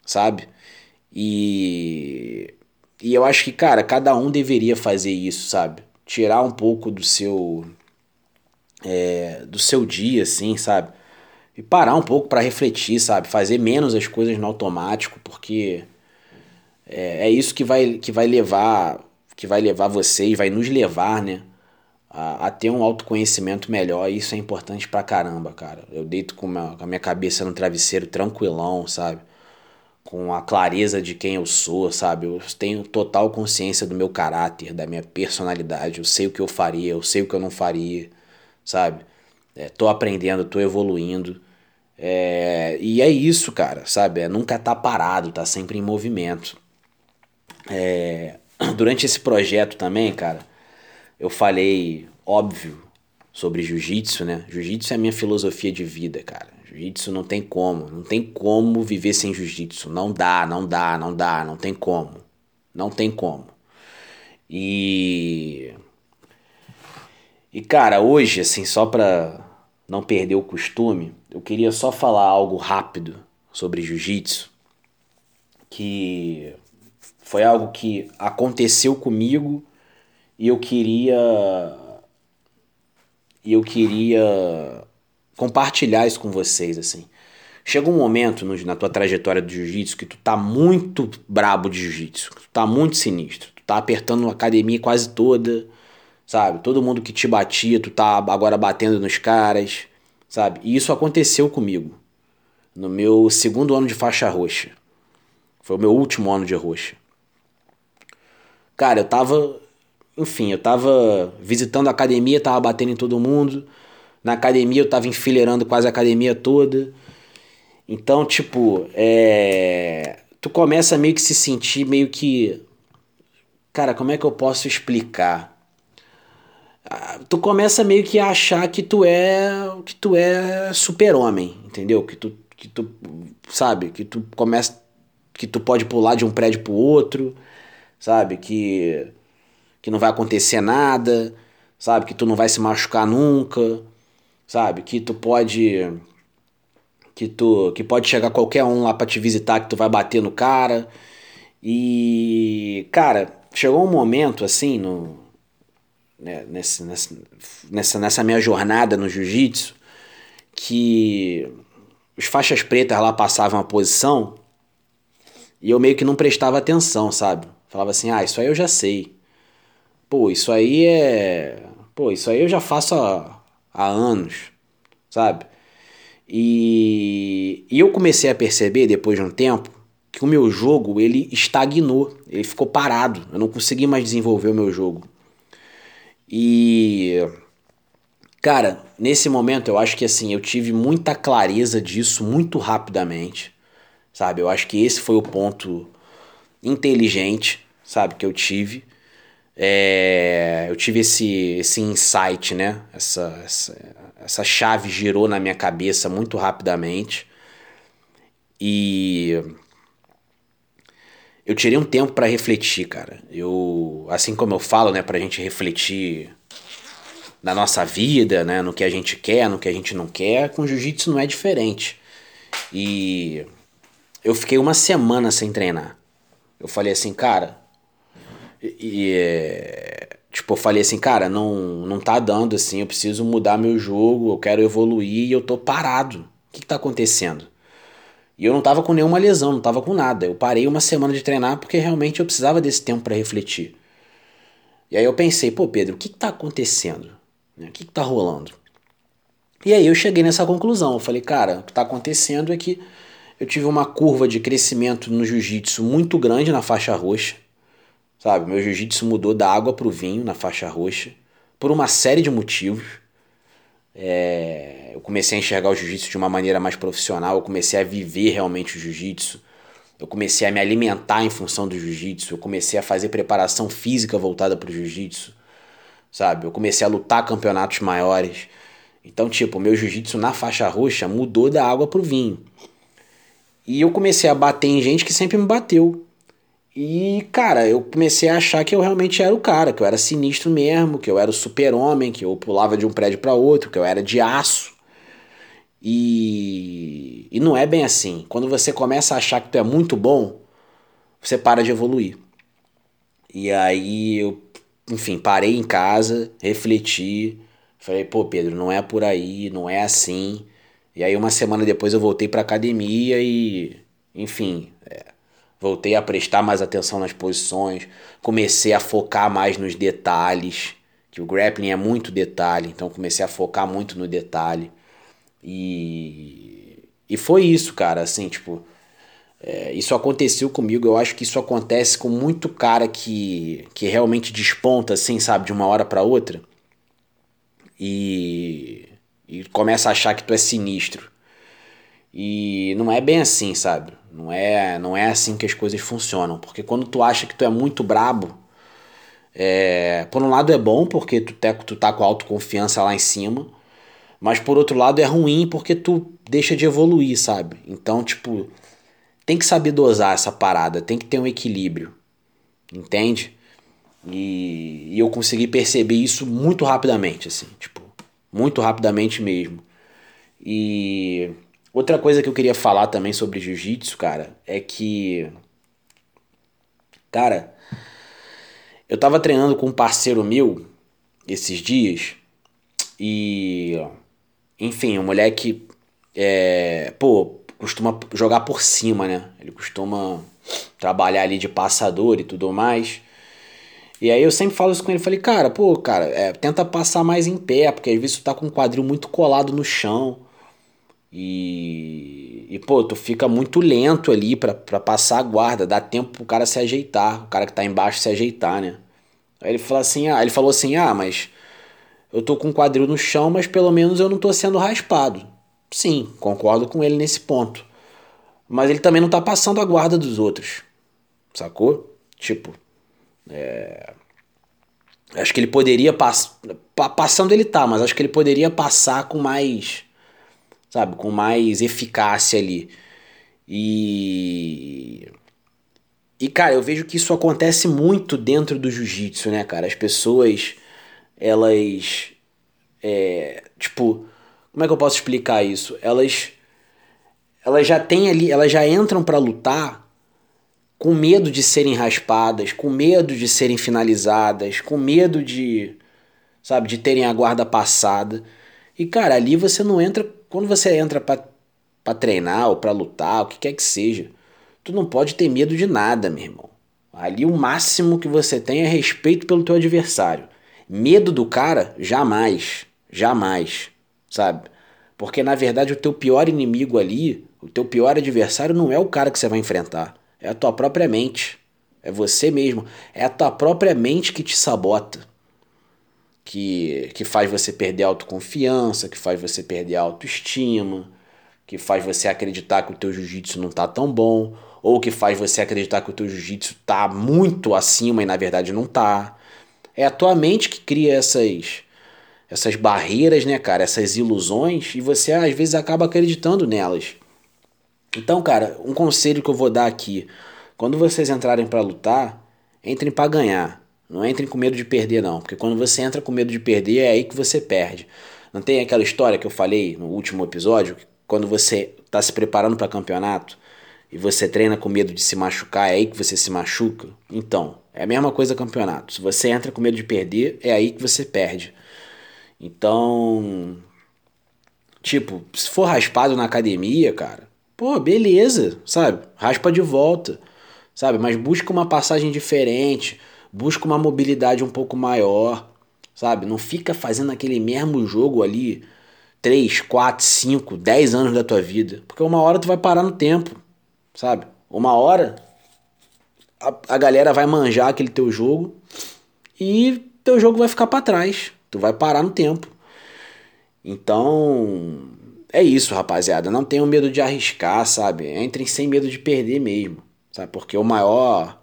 sabe? E e eu acho que, cara, cada um deveria fazer isso, sabe? Tirar um pouco do seu é, do seu dia, assim, sabe? E parar um pouco para refletir, sabe? Fazer menos as coisas no automático, porque é, é isso que vai, que vai levar que vai levar vocês, vai nos levar, né? A, a, ter um autoconhecimento melhor. E isso é importante pra caramba, cara. Eu deito com, uma, com a minha cabeça no travesseiro tranquilão, sabe? Com a clareza de quem eu sou, sabe? Eu tenho total consciência do meu caráter, da minha personalidade. Eu sei o que eu faria, eu sei o que eu não faria, sabe? É, tô aprendendo, tô evoluindo. É, e é isso, cara, sabe? É nunca tá parado, tá sempre em movimento. É, durante esse projeto também, cara, eu falei, óbvio, sobre jiu-jitsu, né? Jiu-jitsu é a minha filosofia de vida, cara. Jiu-jitsu não tem como, não tem como viver sem jiu-jitsu. Não dá, não dá, não dá, não tem como. Não tem como. E. E cara, hoje, assim, só pra não perder o costume, eu queria só falar algo rápido sobre jiu-jitsu. Que foi algo que aconteceu comigo e eu queria e eu queria compartilhar isso com vocês assim. Chega um momento no, na tua trajetória do jiu-jitsu que tu tá muito brabo de jiu-jitsu, tu tá muito sinistro, tu tá apertando a academia quase toda, sabe? Todo mundo que te batia, tu tá agora batendo nos caras, sabe? E isso aconteceu comigo no meu segundo ano de faixa roxa. Foi o meu último ano de roxa. Cara, eu tava. Enfim, eu tava visitando a academia, tava batendo em todo mundo. Na academia eu tava enfileirando quase a academia toda. Então, tipo, é. Tu começa meio que se sentir meio que. Cara, como é que eu posso explicar? Ah, tu começa meio que a achar que tu é que tu é super-homem, entendeu? Que tu que tu sabe, que tu começa que tu pode pular de um prédio pro outro, sabe? Que, que não vai acontecer nada, sabe? Que tu não vai se machucar nunca, sabe? Que tu pode que tu que pode chegar qualquer um lá para te visitar que tu vai bater no cara. E cara, chegou um momento assim no né, nessa, nessa, nessa minha jornada no jiu-jitsu que os faixas pretas lá passavam a posição e eu meio que não prestava atenção, sabe? Falava assim, ah, isso aí eu já sei. Pô, isso aí é. Pô, isso aí eu já faço há, há anos, sabe? E, e eu comecei a perceber, depois de um tempo, que o meu jogo ele estagnou, ele ficou parado. Eu não consegui mais desenvolver o meu jogo. E. Cara, nesse momento eu acho que assim, eu tive muita clareza disso muito rapidamente, sabe? Eu acho que esse foi o ponto inteligente, sabe, que eu tive. É, eu tive esse, esse insight, né? Essa, essa, essa chave girou na minha cabeça muito rapidamente. E eu tirei um tempo para refletir, cara. Eu, assim como eu falo, né, pra gente refletir na nossa vida, né, no que a gente quer, no que a gente não quer, com jiu-jitsu não é diferente. E eu fiquei uma semana sem treinar. Eu falei assim, cara, e, é, tipo, eu falei assim, cara, não não tá dando assim, eu preciso mudar meu jogo, eu quero evoluir e eu tô parado. O que, que tá acontecendo? E eu não tava com nenhuma lesão, não tava com nada. Eu parei uma semana de treinar porque realmente eu precisava desse tempo para refletir. E aí eu pensei, pô, Pedro, o que, que tá acontecendo? O que, que tá rolando? E aí eu cheguei nessa conclusão. Eu falei, cara, o que tá acontecendo é que eu tive uma curva de crescimento no jiu-jitsu muito grande na faixa roxa. Sabe, meu jiu-jitsu mudou da água pro vinho na faixa roxa por uma série de motivos. É, eu comecei a enxergar o jiu-jitsu de uma maneira mais profissional, eu comecei a viver realmente o jiu-jitsu, eu comecei a me alimentar em função do jiu-jitsu, eu comecei a fazer preparação física voltada para o jiu-jitsu, sabe? Eu comecei a lutar campeonatos maiores. Então, tipo, meu jiu-jitsu na faixa roxa mudou da água pro vinho. E eu comecei a bater em gente que sempre me bateu. E, cara, eu comecei a achar que eu realmente era o cara, que eu era sinistro mesmo, que eu era o super-homem, que eu pulava de um prédio para outro, que eu era de aço. E, e não é bem assim. Quando você começa a achar que tu é muito bom, você para de evoluir. E aí eu, enfim, parei em casa, refleti, falei, pô, Pedro, não é por aí, não é assim. E aí uma semana depois eu voltei pra academia e, enfim, voltei a prestar mais atenção nas posições, comecei a focar mais nos detalhes, que o grappling é muito detalhe, então comecei a focar muito no detalhe. E, e foi isso, cara, assim, tipo, é, isso aconteceu comigo, eu acho que isso acontece com muito cara que, que realmente desponta, assim, sabe, de uma hora para outra. E, e começa a achar que tu é sinistro. E não é bem assim, sabe? Não é, não é assim que as coisas funcionam. Porque quando tu acha que tu é muito brabo, é, por um lado é bom porque tu, te, tu tá com autoconfiança lá em cima, mas por outro lado é ruim porque tu deixa de evoluir, sabe? Então, tipo, tem que saber dosar essa parada, tem que ter um equilíbrio, entende? E, e eu consegui perceber isso muito rapidamente, assim, tipo, muito rapidamente mesmo. E Outra coisa que eu queria falar também sobre jiu-jitsu, cara, é que. Cara, eu tava treinando com um parceiro meu esses dias e. Enfim, um moleque. É, pô, costuma jogar por cima, né? Ele costuma trabalhar ali de passador e tudo mais. E aí eu sempre falo isso com ele, falei, cara, pô, cara, é, tenta passar mais em pé, porque às vezes tu tá com o quadril muito colado no chão. E, e pô, tu fica muito lento ali para passar a guarda, dá tempo pro cara se ajeitar, o cara que tá embaixo se ajeitar, né? Aí ele falou assim, ah, ele falou assim: "Ah, mas eu tô com o quadril no chão, mas pelo menos eu não tô sendo raspado". Sim, concordo com ele nesse ponto. Mas ele também não tá passando a guarda dos outros. Sacou? Tipo, é... acho que ele poderia passar passando ele tá, mas acho que ele poderia passar com mais sabe, com mais eficácia ali. E e cara, eu vejo que isso acontece muito dentro do jiu-jitsu, né, cara? As pessoas elas é, tipo, como é que eu posso explicar isso? Elas elas já têm ali, elas já entram para lutar com medo de serem raspadas, com medo de serem finalizadas, com medo de, sabe, de terem a guarda passada. E cara, ali você não entra quando você entra para treinar ou para lutar, o que quer que seja, tu não pode ter medo de nada, meu irmão. Ali o máximo que você tem é respeito pelo teu adversário. Medo do cara, jamais. Jamais. Sabe? Porque na verdade o teu pior inimigo ali, o teu pior adversário não é o cara que você vai enfrentar. É a tua própria mente. É você mesmo. É a tua própria mente que te sabota. Que, que faz você perder autoconfiança, que faz você perder autoestima, que faz você acreditar que o teu jiu-jitsu não tá tão bom, ou que faz você acreditar que o teu jiu-jitsu tá muito acima e na verdade não tá. É a tua mente que cria essas essas barreiras, né, cara, essas ilusões e você às vezes acaba acreditando nelas. Então, cara, um conselho que eu vou dar aqui, quando vocês entrarem para lutar, entrem para ganhar. Não entrem com medo de perder, não. Porque quando você entra com medo de perder, é aí que você perde. Não tem aquela história que eu falei no último episódio? Quando você está se preparando para campeonato e você treina com medo de se machucar, é aí que você se machuca? Então, é a mesma coisa campeonato. Se você entra com medo de perder, é aí que você perde. Então, tipo, se for raspado na academia, cara, pô, beleza, sabe? Raspa de volta, sabe? Mas busca uma passagem diferente busca uma mobilidade um pouco maior, sabe? Não fica fazendo aquele mesmo jogo ali 3, 4, 5, 10 anos da tua vida, porque uma hora tu vai parar no tempo, sabe? Uma hora a, a galera vai manjar aquele teu jogo e teu jogo vai ficar para trás, tu vai parar no tempo. Então, é isso, rapaziada. Não tenham medo de arriscar, sabe? Entrem sem medo de perder mesmo, sabe? Porque o maior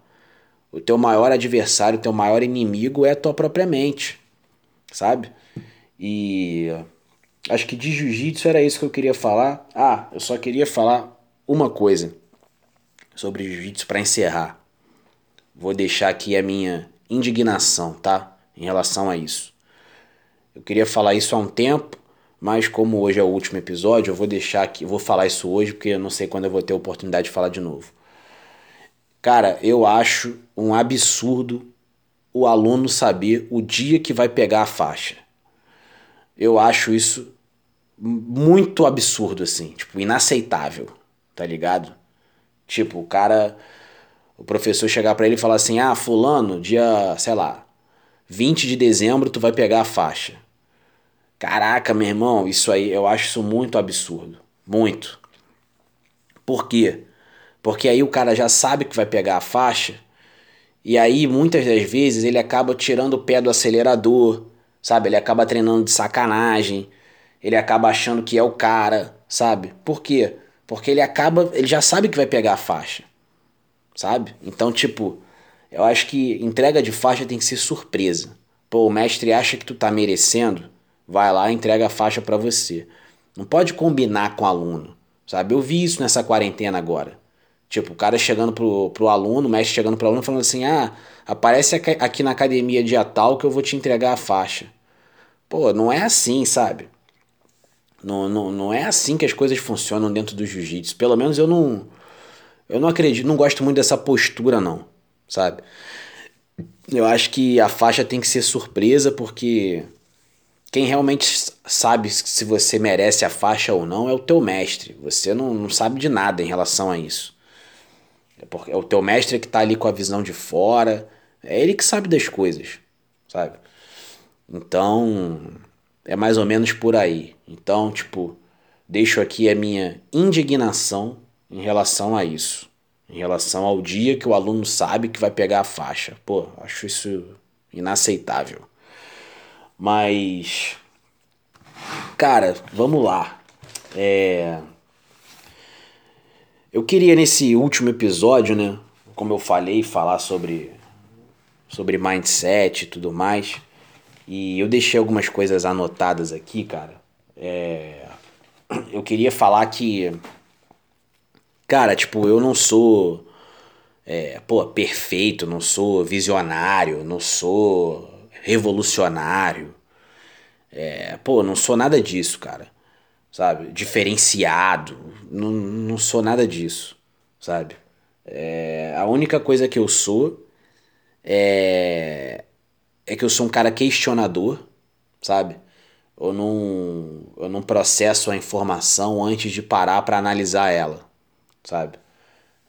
o teu maior adversário, o teu maior inimigo é a tua própria mente, sabe? E acho que de jiu-jitsu era isso que eu queria falar. Ah, eu só queria falar uma coisa sobre jiu-jitsu para encerrar. Vou deixar aqui a minha indignação, tá? Em relação a isso. Eu queria falar isso há um tempo, mas como hoje é o último episódio, eu vou deixar aqui, vou falar isso hoje porque eu não sei quando eu vou ter a oportunidade de falar de novo. Cara, eu acho um absurdo o aluno saber o dia que vai pegar a faixa. Eu acho isso muito absurdo, assim, tipo, inaceitável, tá ligado? Tipo, o cara, o professor chegar para ele e falar assim: ah, Fulano, dia, sei lá, 20 de dezembro tu vai pegar a faixa. Caraca, meu irmão, isso aí, eu acho isso muito absurdo. Muito. Por quê? Porque aí o cara já sabe que vai pegar a faixa, e aí muitas das vezes ele acaba tirando o pé do acelerador, sabe? Ele acaba treinando de sacanagem, ele acaba achando que é o cara, sabe? Por quê? Porque ele acaba, ele já sabe que vai pegar a faixa, sabe? Então, tipo, eu acho que entrega de faixa tem que ser surpresa. Pô, o mestre acha que tu tá merecendo, vai lá e entrega a faixa para você. Não pode combinar com o aluno, sabe? Eu vi isso nessa quarentena agora. Tipo, o cara chegando pro, pro aluno, o mestre chegando pro aluno falando assim: ah, aparece aqui na academia dia tal que eu vou te entregar a faixa. Pô, não é assim, sabe? Não, não, não é assim que as coisas funcionam dentro do jiu-jitsu. Pelo menos eu não. Eu não acredito, não gosto muito dessa postura, não, sabe? Eu acho que a faixa tem que ser surpresa, porque quem realmente sabe se você merece a faixa ou não é o teu mestre. Você não, não sabe de nada em relação a isso. É, porque é o teu mestre que está ali com a visão de fora. É ele que sabe das coisas, sabe? Então, é mais ou menos por aí. Então, tipo, deixo aqui a minha indignação em relação a isso. Em relação ao dia que o aluno sabe que vai pegar a faixa. Pô, acho isso inaceitável. Mas. Cara, vamos lá. É. Eu queria nesse último episódio, né, como eu falei, falar sobre sobre mindset e tudo mais. E eu deixei algumas coisas anotadas aqui, cara. É, eu queria falar que, cara, tipo, eu não sou, é, pô, perfeito, não sou visionário, não sou revolucionário. É, pô, não sou nada disso, cara sabe? Diferenciado. Não, não sou nada disso, sabe? É, a única coisa que eu sou é, é que eu sou um cara questionador, sabe? Eu não, eu não processo a informação antes de parar para analisar ela, sabe?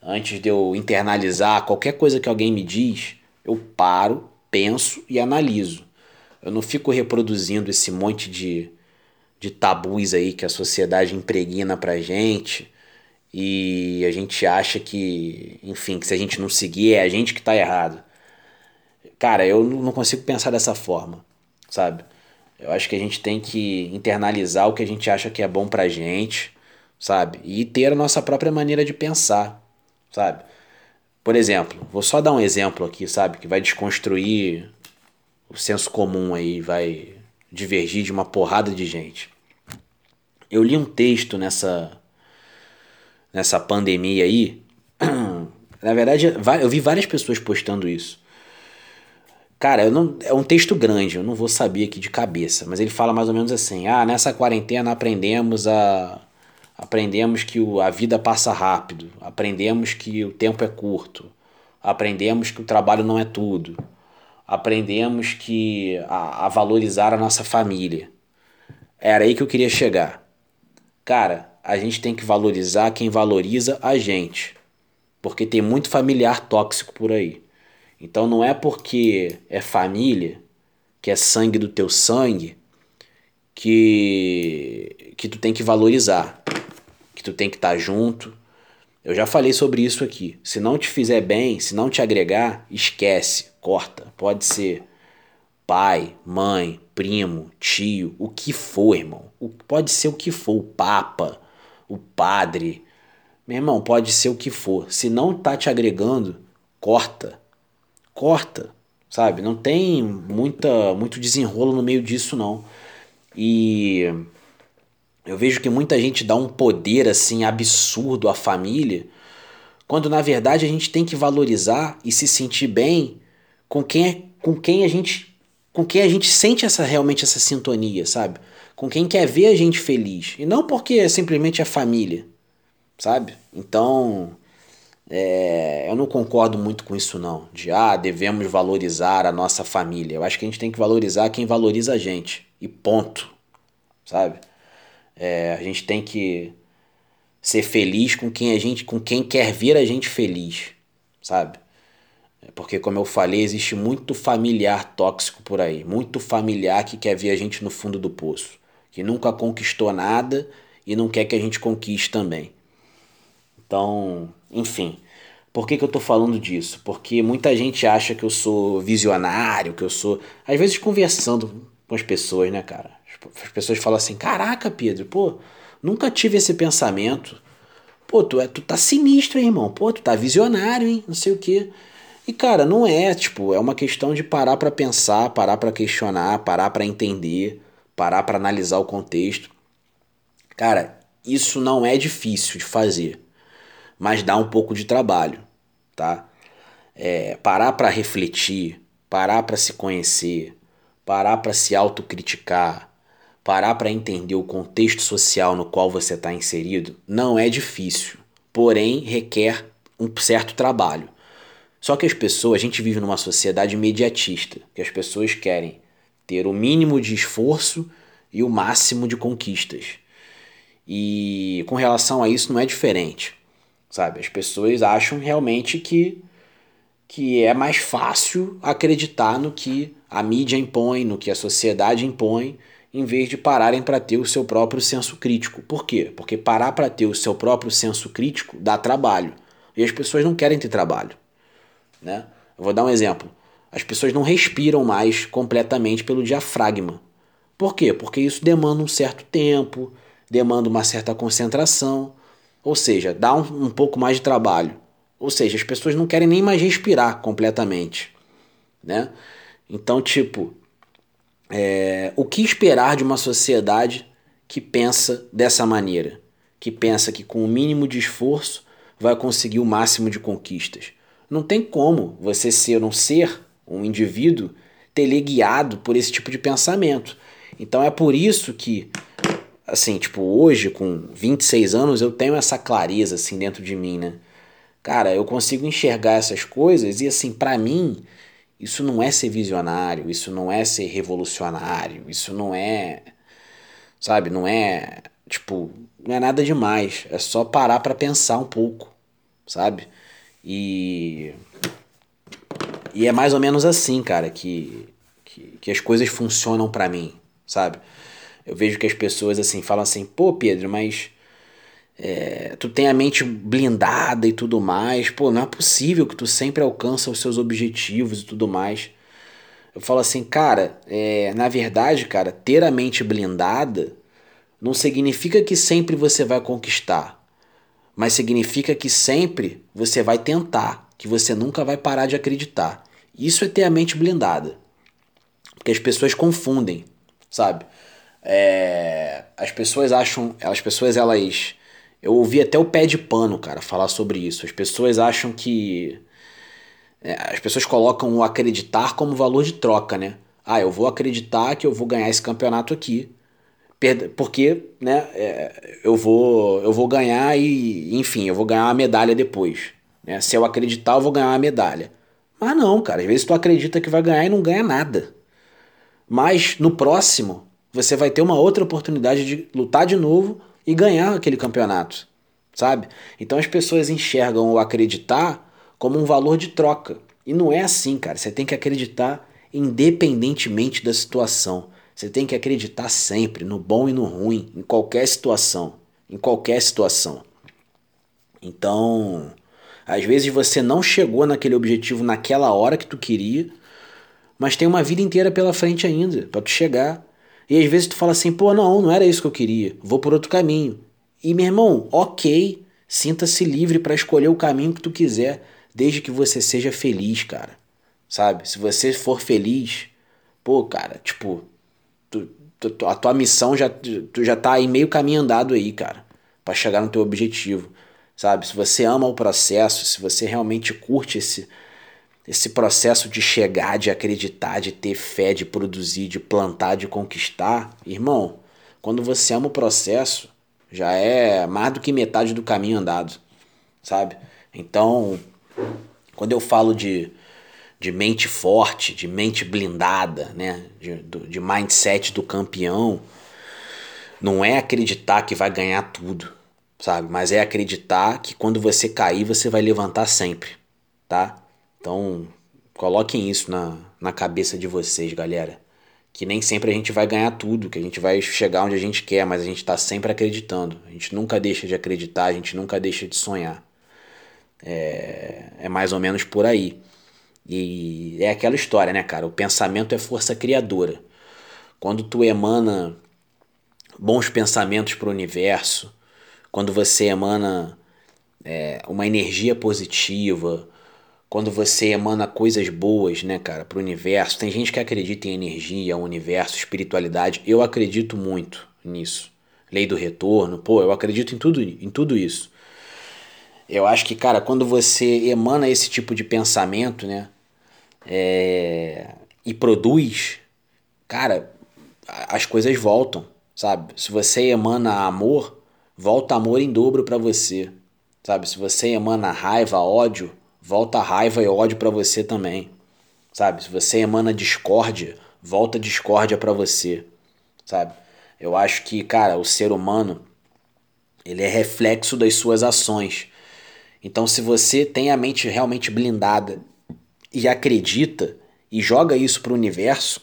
Antes de eu internalizar qualquer coisa que alguém me diz, eu paro, penso e analiso. Eu não fico reproduzindo esse monte de de tabus aí que a sociedade impregna pra gente e a gente acha que, enfim, que se a gente não seguir é a gente que tá errado. Cara, eu não consigo pensar dessa forma. sabe? Eu acho que a gente tem que internalizar o que a gente acha que é bom pra gente, sabe? E ter a nossa própria maneira de pensar, sabe? Por exemplo, vou só dar um exemplo aqui, sabe? Que vai desconstruir o senso comum aí, vai divergir de uma porrada de gente. Eu li um texto nessa nessa pandemia aí. Na verdade, eu vi várias pessoas postando isso. Cara, não, é um texto grande, eu não vou saber aqui de cabeça, mas ele fala mais ou menos assim: ah, nessa quarentena aprendemos a. Aprendemos que o, a vida passa rápido, aprendemos que o tempo é curto, aprendemos que o trabalho não é tudo, aprendemos que a, a valorizar a nossa família. Era aí que eu queria chegar. Cara, a gente tem que valorizar quem valoriza a gente, porque tem muito familiar tóxico por aí. Então não é porque é família, que é sangue do teu sangue, que que tu tem que valorizar, que tu tem que estar tá junto. Eu já falei sobre isso aqui. Se não te fizer bem, se não te agregar, esquece, corta. Pode ser pai, mãe, primo, tio, o que for, irmão. O, pode ser o que for, o papa, o padre. Meu irmão, pode ser o que for. Se não tá te agregando, corta corta, sabe? Não tem muita, muito desenrolo no meio disso, não. E eu vejo que muita gente dá um poder assim absurdo à família, quando na verdade a gente tem que valorizar e se sentir bem com quem é, com quem a gente com quem a gente sente essa realmente essa sintonia, sabe? Com quem quer ver a gente feliz e não porque simplesmente é família, sabe? Então, é, eu não concordo muito com isso não, de ah, devemos valorizar a nossa família. Eu acho que a gente tem que valorizar quem valoriza a gente. E ponto. Sabe? É, a gente tem que ser feliz com quem a gente, com quem quer ver a gente feliz, sabe? É, porque como eu falei, existe muito familiar tóxico por aí, muito familiar que quer ver a gente no fundo do poço, que nunca conquistou nada e não quer que a gente conquiste também. Então, enfim. Por que, que eu tô falando disso? Porque muita gente acha que eu sou visionário, que eu sou. Às vezes conversando com as pessoas, né, cara? As pessoas falam assim: caraca, Pedro, pô, nunca tive esse pensamento. Pô, tu, é, tu tá sinistro, hein, irmão? Pô, tu tá visionário, hein? Não sei o quê. E, cara, não é, tipo, é uma questão de parar para pensar, parar para questionar, parar para entender, parar para analisar o contexto. Cara, isso não é difícil de fazer mas dá um pouco de trabalho, tá? É, parar para refletir, parar para se conhecer, parar para se autocriticar, parar para entender o contexto social no qual você está inserido, não é difícil, porém requer um certo trabalho. Só que as pessoas, a gente vive numa sociedade imediatista, que as pessoas querem ter o mínimo de esforço e o máximo de conquistas. E com relação a isso não é diferente sabe? As pessoas acham realmente que, que é mais fácil acreditar no que a mídia impõe, no que a sociedade impõe, em vez de pararem para ter o seu próprio senso crítico. Por quê? Porque parar para ter o seu próprio senso crítico dá trabalho. E as pessoas não querem ter trabalho. Né? Eu vou dar um exemplo. As pessoas não respiram mais completamente pelo diafragma. Por quê? Porque isso demanda um certo tempo, demanda uma certa concentração. Ou seja, dá um, um pouco mais de trabalho. Ou seja, as pessoas não querem nem mais respirar completamente. Né? Então, tipo, é, o que esperar de uma sociedade que pensa dessa maneira? Que pensa que com o mínimo de esforço vai conseguir o máximo de conquistas. Não tem como você ser um ser, um indivíduo, teleguiado por esse tipo de pensamento. Então é por isso que assim, tipo, hoje, com 26 anos, eu tenho essa clareza, assim, dentro de mim, né? Cara, eu consigo enxergar essas coisas e, assim, para mim, isso não é ser visionário, isso não é ser revolucionário, isso não é. Sabe, não é. Tipo, não é nada demais. É só parar para pensar um pouco, sabe? E. E é mais ou menos assim, cara, que, que, que as coisas funcionam para mim, sabe? Eu vejo que as pessoas assim falam assim, pô, Pedro, mas é, tu tem a mente blindada e tudo mais, pô, não é possível que tu sempre alcança os seus objetivos e tudo mais. Eu falo assim, cara, é, na verdade, cara, ter a mente blindada não significa que sempre você vai conquistar, mas significa que sempre você vai tentar, que você nunca vai parar de acreditar. Isso é ter a mente blindada. Porque as pessoas confundem, sabe? É, as pessoas acham, as pessoas elas eu ouvi até o pé de pano, cara, falar sobre isso. As pessoas acham que é, as pessoas colocam o acreditar como valor de troca, né? Ah, eu vou acreditar que eu vou ganhar esse campeonato aqui porque né, é, eu, vou, eu vou ganhar e, enfim, eu vou ganhar uma medalha depois. Né? Se eu acreditar, eu vou ganhar uma medalha. Mas não, cara, às vezes tu acredita que vai ganhar e não ganha nada. Mas no próximo, você vai ter uma outra oportunidade de lutar de novo e ganhar aquele campeonato, sabe? Então as pessoas enxergam o acreditar como um valor de troca. E não é assim, cara. Você tem que acreditar independentemente da situação. Você tem que acreditar sempre, no bom e no ruim, em qualquer situação. Em qualquer situação. Então, às vezes você não chegou naquele objetivo naquela hora que tu queria, mas tem uma vida inteira pela frente ainda para tu chegar. E às vezes tu fala assim, pô, não, não era isso que eu queria, vou por outro caminho. E meu irmão, ok, sinta-se livre para escolher o caminho que tu quiser, desde que você seja feliz, cara. Sabe? Se você for feliz, pô, cara, tipo, tu, tu, a tua missão já, tu já tá aí meio caminho andado aí, cara, para chegar no teu objetivo, sabe? Se você ama o processo, se você realmente curte esse esse processo de chegar, de acreditar, de ter fé, de produzir, de plantar, de conquistar, irmão, quando você ama o processo, já é mais do que metade do caminho andado, sabe? Então, quando eu falo de de mente forte, de mente blindada, né? de, de mindset do campeão, não é acreditar que vai ganhar tudo, sabe? Mas é acreditar que quando você cair, você vai levantar sempre, tá? Então, coloquem isso na, na cabeça de vocês, galera. Que nem sempre a gente vai ganhar tudo, que a gente vai chegar onde a gente quer, mas a gente está sempre acreditando. A gente nunca deixa de acreditar, a gente nunca deixa de sonhar. É, é mais ou menos por aí. E é aquela história, né, cara? O pensamento é força criadora. Quando tu emana bons pensamentos para o universo, quando você emana é, uma energia positiva, quando você emana coisas boas, né, cara, para o universo. Tem gente que acredita em energia, universo, espiritualidade. Eu acredito muito nisso. Lei do retorno, pô, eu acredito em tudo, em tudo isso. Eu acho que, cara, quando você emana esse tipo de pensamento, né, é, e produz, cara, as coisas voltam, sabe? Se você emana amor, volta amor em dobro para você, sabe? Se você emana raiva, ódio, volta raiva e ódio para você também, sabe? Se você emana discórdia, volta discórdia para você, sabe? Eu acho que, cara, o ser humano ele é reflexo das suas ações. Então, se você tem a mente realmente blindada e acredita e joga isso para o universo,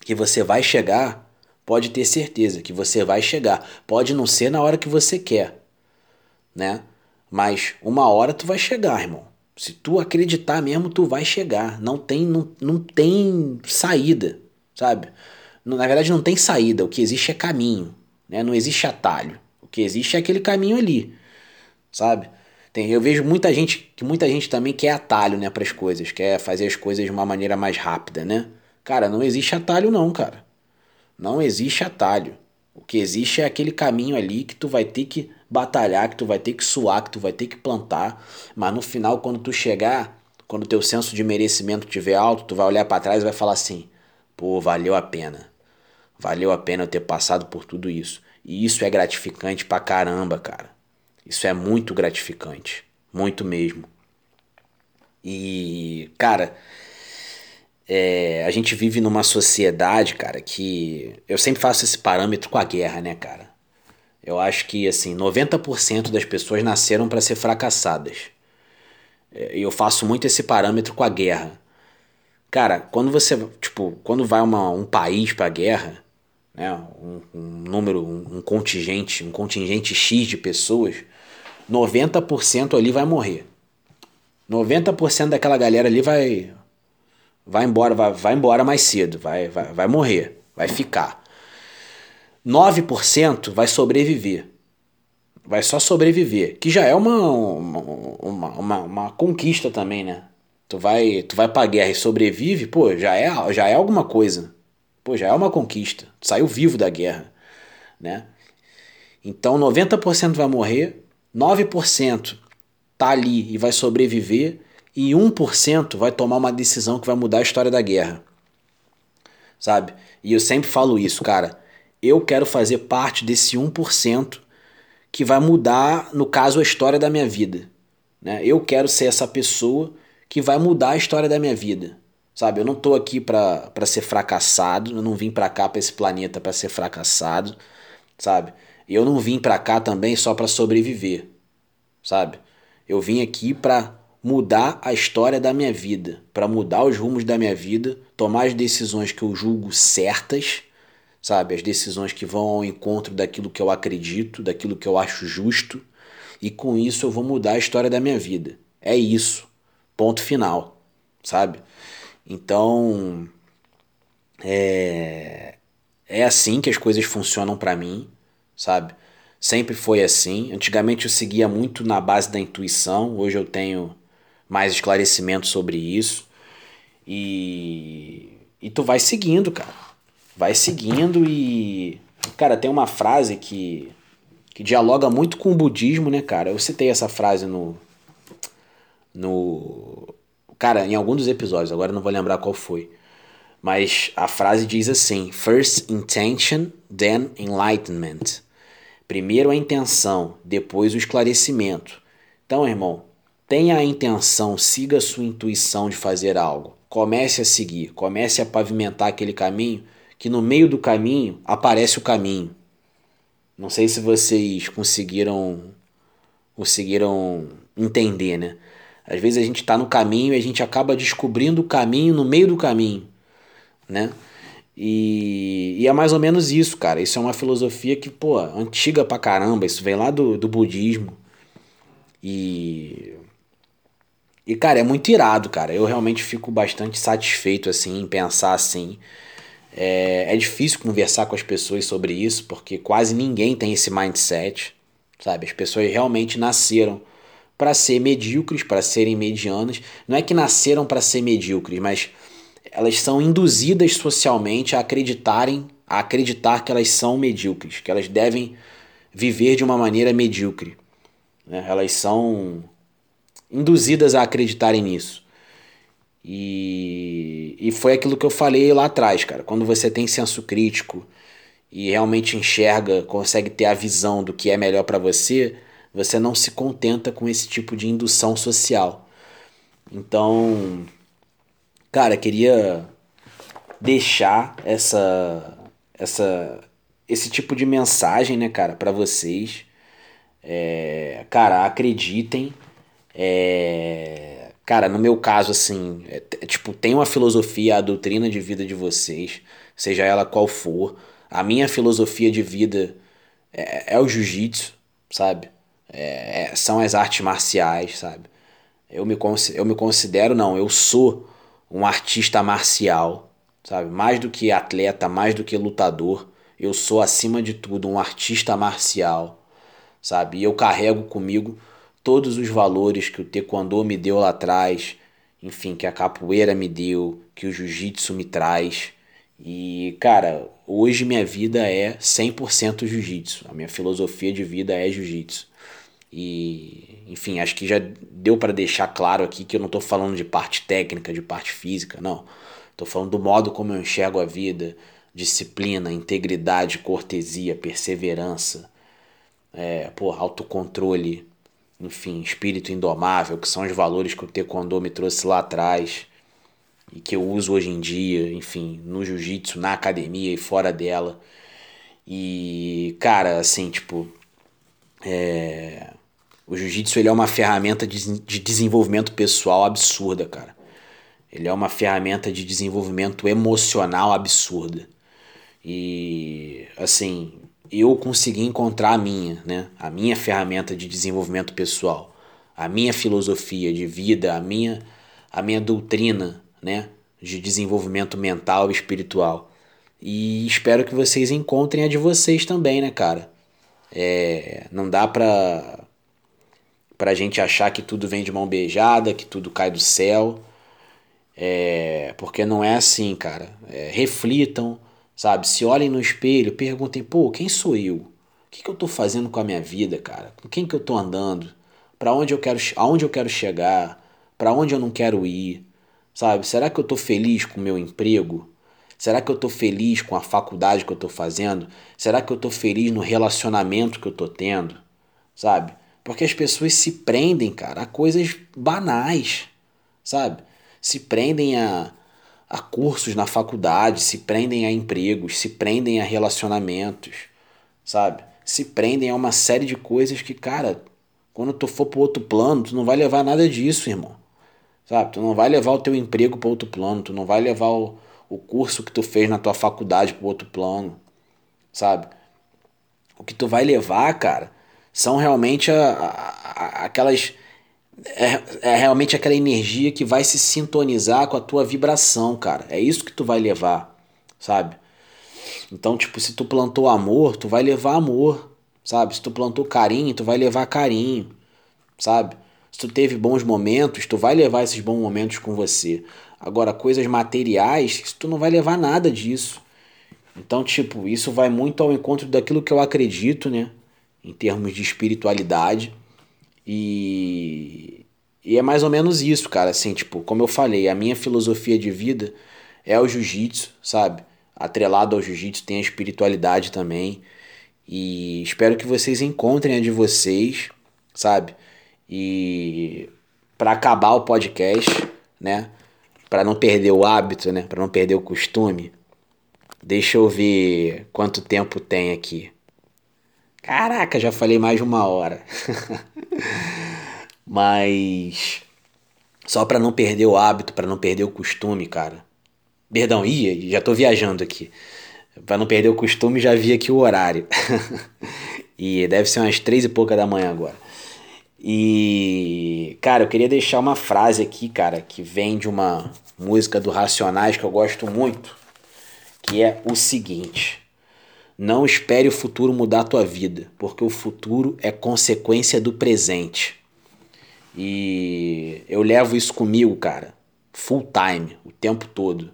que você vai chegar, pode ter certeza que você vai chegar. Pode não ser na hora que você quer, né? Mas uma hora tu vai chegar, irmão. Se tu acreditar mesmo, tu vai chegar. Não tem, não, não tem saída, sabe? Na verdade, não tem saída. O que existe é caminho, né? Não existe atalho. O que existe é aquele caminho ali, sabe? Tem, eu vejo muita gente que muita gente também quer atalho, né, para as coisas, quer fazer as coisas de uma maneira mais rápida, né? Cara, não existe atalho não, cara. Não existe atalho. O que existe é aquele caminho ali que tu vai ter que batalhar, que tu vai ter que suar, que tu vai ter que plantar, mas no final quando tu chegar, quando teu senso de merecimento estiver alto, tu vai olhar para trás e vai falar assim: "Pô, valeu a pena. Valeu a pena eu ter passado por tudo isso". E isso é gratificante pra caramba, cara. Isso é muito gratificante, muito mesmo. E, cara, é, a gente vive numa sociedade, cara, que eu sempre faço esse parâmetro com a guerra, né, cara? Eu acho que, assim, 90% das pessoas nasceram para ser fracassadas. É, e eu faço muito esse parâmetro com a guerra. Cara, quando você, tipo, quando vai uma, um país pra guerra, né, um, um número, um, um contingente, um contingente X de pessoas, 90% ali vai morrer. 90% daquela galera ali vai vai embora, vai, vai embora mais cedo, vai, vai, vai morrer, vai ficar. 9% vai sobreviver. Vai só sobreviver. Que já é uma, uma, uma, uma, conquista também, né? Tu vai, tu vai pra guerra e sobrevive, pô, já é, já é alguma coisa. Pô, já é uma conquista. Tu saiu vivo da guerra, né? Então 90% vai morrer, 9% tá ali e vai sobreviver e 1% vai tomar uma decisão que vai mudar a história da guerra. Sabe? E eu sempre falo isso, cara. Eu quero fazer parte desse 1% que vai mudar, no caso, a história da minha vida. Né? Eu quero ser essa pessoa que vai mudar a história da minha vida. Sabe? Eu não tô aqui para ser fracassado, eu não vim para cá para esse planeta para ser fracassado, sabe? Eu não vim para cá também só para sobreviver, sabe? Eu vim aqui para mudar a história da minha vida, para mudar os rumos da minha vida, tomar as decisões que eu julgo certas, sabe? As decisões que vão ao encontro daquilo que eu acredito, daquilo que eu acho justo, e com isso eu vou mudar a história da minha vida. É isso. Ponto final, sabe? Então, é, é assim que as coisas funcionam para mim, sabe? Sempre foi assim. Antigamente eu seguia muito na base da intuição, hoje eu tenho mais esclarecimento sobre isso. E, e tu vai seguindo, cara. Vai seguindo e. Cara, tem uma frase que, que dialoga muito com o budismo, né, cara? Eu citei essa frase no. No. Cara, em algum dos episódios, agora não vou lembrar qual foi. Mas a frase diz assim: First intention, then enlightenment. Primeiro a intenção, depois o esclarecimento. Então, irmão, tenha a intenção, siga a sua intuição de fazer algo. Comece a seguir, comece a pavimentar aquele caminho, que no meio do caminho aparece o caminho. Não sei se vocês conseguiram conseguiram entender, né? Às vezes a gente está no caminho e a gente acaba descobrindo o caminho no meio do caminho, né? E, e, é mais ou menos isso, cara. Isso é uma filosofia que, pô, antiga pra caramba. Isso vem lá do, do budismo. E e, cara, é muito irado, cara. Eu realmente fico bastante satisfeito, assim, em pensar assim. É, é difícil conversar com as pessoas sobre isso, porque quase ninguém tem esse mindset, sabe? As pessoas realmente nasceram para ser medíocres, para serem medianas. Não é que nasceram para ser medíocres, mas elas são induzidas socialmente a acreditarem, a acreditar que elas são medíocres, que elas devem viver de uma maneira medíocre. Né? Elas são induzidas a acreditarem nisso. E, e foi aquilo que eu falei lá atrás, cara. Quando você tem senso crítico e realmente enxerga, consegue ter a visão do que é melhor para você, você não se contenta com esse tipo de indução social. Então, cara, queria deixar essa essa esse tipo de mensagem, né, cara, para vocês. É, cara, acreditem é, cara, no meu caso, assim, é, é, tipo, tem uma filosofia, a doutrina de vida de vocês, seja ela qual for. A minha filosofia de vida é, é o jiu-jitsu, sabe? É, são as artes marciais, sabe? Eu me, eu me considero, não, eu sou um artista marcial, sabe? Mais do que atleta, mais do que lutador, eu sou acima de tudo um artista marcial, sabe? E eu carrego comigo todos os valores que o taekwondo me deu lá atrás, enfim, que a capoeira me deu, que o jiu-jitsu me traz. E, cara, hoje minha vida é 100% jiu-jitsu. A minha filosofia de vida é jiu-jitsu. E, enfim, acho que já deu para deixar claro aqui que eu não estou falando de parte técnica, de parte física, não. Estou falando do modo como eu enxergo a vida, disciplina, integridade, cortesia, perseverança, é, porra, autocontrole, enfim, espírito indomável, que são os valores que o Taekwondo me trouxe lá atrás e que eu uso hoje em dia, enfim, no jiu-jitsu, na academia e fora dela. E, cara, assim, tipo, é... o jiu-jitsu ele é uma ferramenta de, de desenvolvimento pessoal absurda, cara. Ele é uma ferramenta de desenvolvimento emocional absurda. E, assim, eu consegui encontrar a minha, né? A minha ferramenta de desenvolvimento pessoal, a minha filosofia de vida, a minha a minha doutrina, né? de desenvolvimento mental e espiritual. E espero que vocês encontrem a de vocês também, né, cara? É, não dá pra, pra gente achar que tudo vem de mão beijada, que tudo cai do céu. É, porque não é assim, cara. É, reflitam, sabe? Se olhem no espelho, perguntem, pô, quem sou eu? O que, que eu tô fazendo com a minha vida, cara? Com quem que eu tô andando? Para onde eu quero, aonde eu quero chegar? Para onde eu não quero ir? Sabe? Será que eu tô feliz com o meu emprego? Será que eu tô feliz com a faculdade que eu tô fazendo? Será que eu tô feliz no relacionamento que eu tô tendo? Sabe? Porque as pessoas se prendem, cara, a coisas banais, sabe? se prendem a, a cursos na faculdade, se prendem a empregos, se prendem a relacionamentos, sabe? Se prendem a uma série de coisas que, cara, quando tu for pro outro plano, tu não vai levar nada disso, irmão. Sabe? Tu não vai levar o teu emprego para outro plano, tu não vai levar o, o curso que tu fez na tua faculdade para outro plano, sabe? O que tu vai levar, cara, são realmente a, a, aquelas é, é realmente aquela energia que vai se sintonizar com a tua vibração, cara. É isso que tu vai levar, sabe? Então, tipo, se tu plantou amor, tu vai levar amor, sabe? Se tu plantou carinho, tu vai levar carinho, sabe? Se tu teve bons momentos, tu vai levar esses bons momentos com você. Agora, coisas materiais, tu não vai levar nada disso. Então, tipo, isso vai muito ao encontro daquilo que eu acredito, né? Em termos de espiritualidade. E, e é mais ou menos isso, cara. Assim, tipo, como eu falei, a minha filosofia de vida é o jiu-jitsu, sabe? Atrelado ao jiu-jitsu tem a espiritualidade também. E espero que vocês encontrem a de vocês, sabe? E para acabar o podcast, né? Para não perder o hábito, né? Para não perder o costume. Deixa eu ver quanto tempo tem aqui. Caraca, já falei mais de uma hora. Mas só para não perder o hábito, para não perder o costume, cara. Perdão, ia, já tô viajando aqui. Para não perder o costume, já vi aqui o horário. e deve ser umas três e pouca da manhã agora. E, cara, eu queria deixar uma frase aqui, cara, que vem de uma música do Racionais que eu gosto muito, que é o seguinte: não espere o futuro mudar a tua vida, porque o futuro é consequência do presente. E eu levo isso comigo, cara, full time, o tempo todo.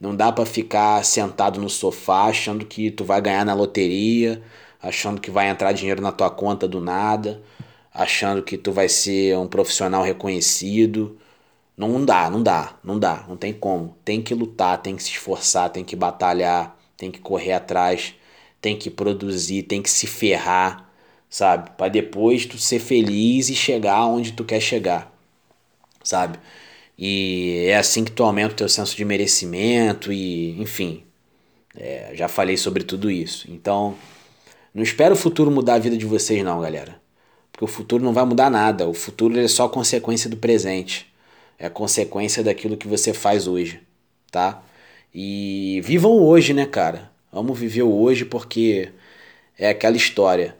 Não dá para ficar sentado no sofá achando que tu vai ganhar na loteria, achando que vai entrar dinheiro na tua conta do nada, achando que tu vai ser um profissional reconhecido. Não dá, não dá, não dá, não tem como. Tem que lutar, tem que se esforçar, tem que batalhar, tem que correr atrás tem que produzir, tem que se ferrar, sabe? Para depois tu ser feliz e chegar onde tu quer chegar, sabe? E é assim que tu aumenta o teu senso de merecimento e, enfim, é, já falei sobre tudo isso. Então, não espero o futuro mudar a vida de vocês não, galera. Porque o futuro não vai mudar nada. O futuro é só consequência do presente. É consequência daquilo que você faz hoje, tá? E vivam hoje, né, cara? Vamos viver o hoje porque é aquela história.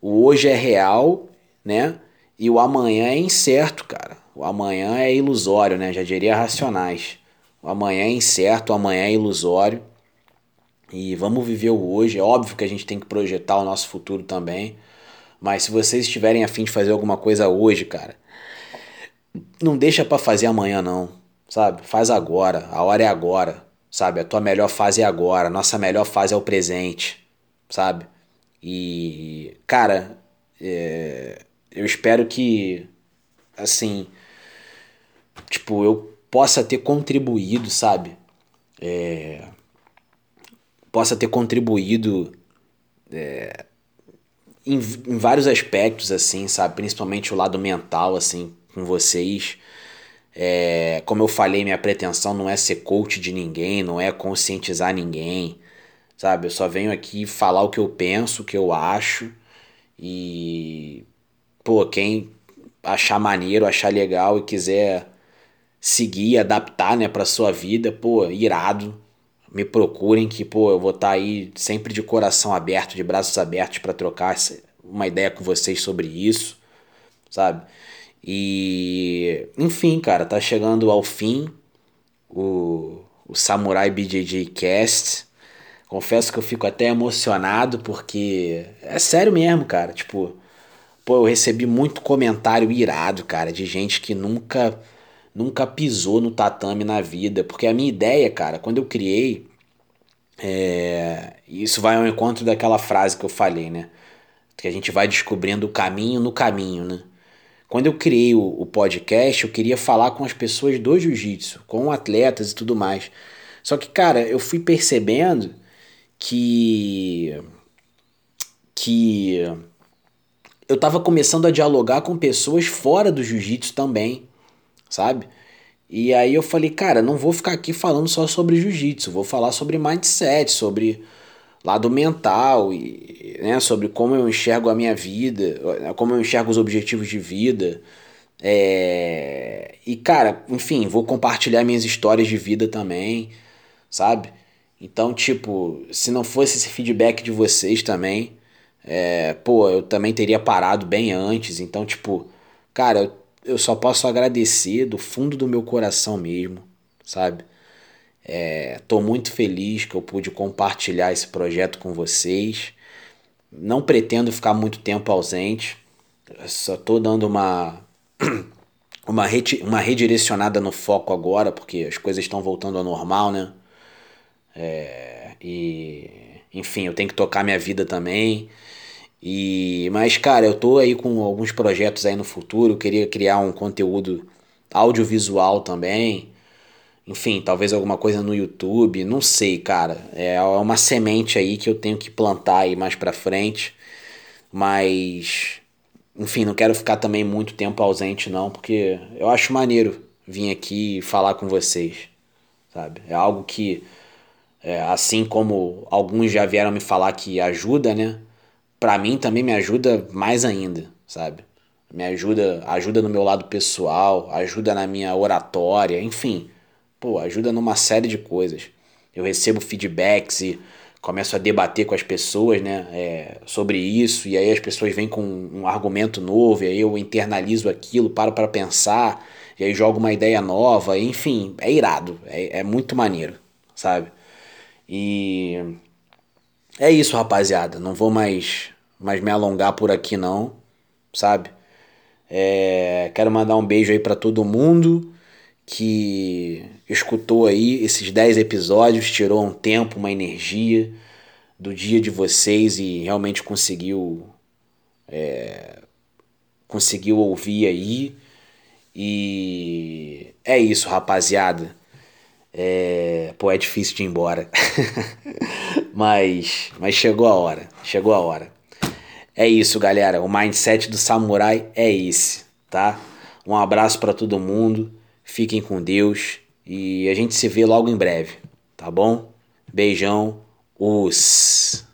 O hoje é real, né? E o amanhã é incerto, cara. O amanhã é ilusório, né? Já diria racionais. O amanhã é incerto, o amanhã é ilusório. E vamos viver o hoje. É óbvio que a gente tem que projetar o nosso futuro também. Mas se vocês estiverem afim de fazer alguma coisa hoje, cara, não deixa para fazer amanhã não, sabe? Faz agora. A hora é agora sabe? A tua melhor fase é agora, a nossa melhor fase é o presente, sabe? E, cara, é, eu espero que, assim, tipo, eu possa ter contribuído, sabe? É, possa ter contribuído é, em, em vários aspectos, assim, sabe? Principalmente o lado mental, assim, com vocês. É, como eu falei, minha pretensão não é ser coach de ninguém, não é conscientizar ninguém, sabe? Eu só venho aqui falar o que eu penso, o que eu acho e, pô, quem achar maneiro, achar legal e quiser seguir, adaptar, né, pra sua vida, pô, irado. Me procurem que, pô, eu vou estar tá aí sempre de coração aberto, de braços abertos para trocar uma ideia com vocês sobre isso, sabe? E, enfim, cara, tá chegando ao fim o, o Samurai BJJ Cast. Confesso que eu fico até emocionado porque é sério mesmo, cara. Tipo, pô, eu recebi muito comentário irado, cara, de gente que nunca nunca pisou no tatame na vida, porque a minha ideia, cara, quando eu criei é, isso vai ao encontro daquela frase que eu falei, né? Que a gente vai descobrindo o caminho no caminho, né? Quando eu criei o, o podcast, eu queria falar com as pessoas do jiu-jitsu, com atletas e tudo mais. Só que, cara, eu fui percebendo que que eu tava começando a dialogar com pessoas fora do jiu-jitsu também, sabe? E aí eu falei, cara, não vou ficar aqui falando só sobre jiu-jitsu, vou falar sobre mindset, sobre lado mental e né, sobre como eu enxergo a minha vida, como eu enxergo os objetivos de vida. É... E cara, enfim, vou compartilhar minhas histórias de vida também, sabe? Então, tipo, se não fosse esse feedback de vocês também, é, pô, eu também teria parado bem antes. Então, tipo, cara, eu, só posso agradecer do fundo do meu coração mesmo, sabe? É, tô muito feliz que eu pude compartilhar esse projeto com vocês. Não pretendo ficar muito tempo ausente. só tô dando uma uma, uma redirecionada no foco agora, porque as coisas estão voltando ao normal, né? É, e enfim, eu tenho que tocar minha vida também. E mas cara, eu tô aí com alguns projetos aí no futuro, eu queria criar um conteúdo audiovisual também. Enfim, talvez alguma coisa no YouTube, não sei, cara. É uma semente aí que eu tenho que plantar aí mais pra frente. Mas enfim, não quero ficar também muito tempo ausente não, porque eu acho maneiro vir aqui falar com vocês, sabe? É algo que é, assim como alguns já vieram me falar que ajuda, né? Para mim também me ajuda mais ainda, sabe? Me ajuda, ajuda no meu lado pessoal, ajuda na minha oratória, enfim. Pô, ajuda numa série de coisas. Eu recebo feedbacks e começo a debater com as pessoas, né, é, sobre isso, e aí as pessoas vêm com um argumento novo, e aí eu internalizo aquilo, paro para pensar, e aí jogo uma ideia nova, enfim, é irado, é, é muito maneiro, sabe? E é isso, rapaziada. Não vou mais, mais me alongar por aqui, não, sabe? É, quero mandar um beijo aí para todo mundo que escutou aí esses 10 episódios, tirou um tempo, uma energia do dia de vocês e realmente conseguiu é, conseguiu ouvir aí. E é isso, rapaziada. É, pô, é difícil de ir embora. mas, mas chegou a hora. Chegou a hora. É isso, galera. O mindset do samurai é esse, tá? Um abraço para todo mundo. Fiquem com Deus e a gente se vê logo em breve, tá bom? Beijão. Os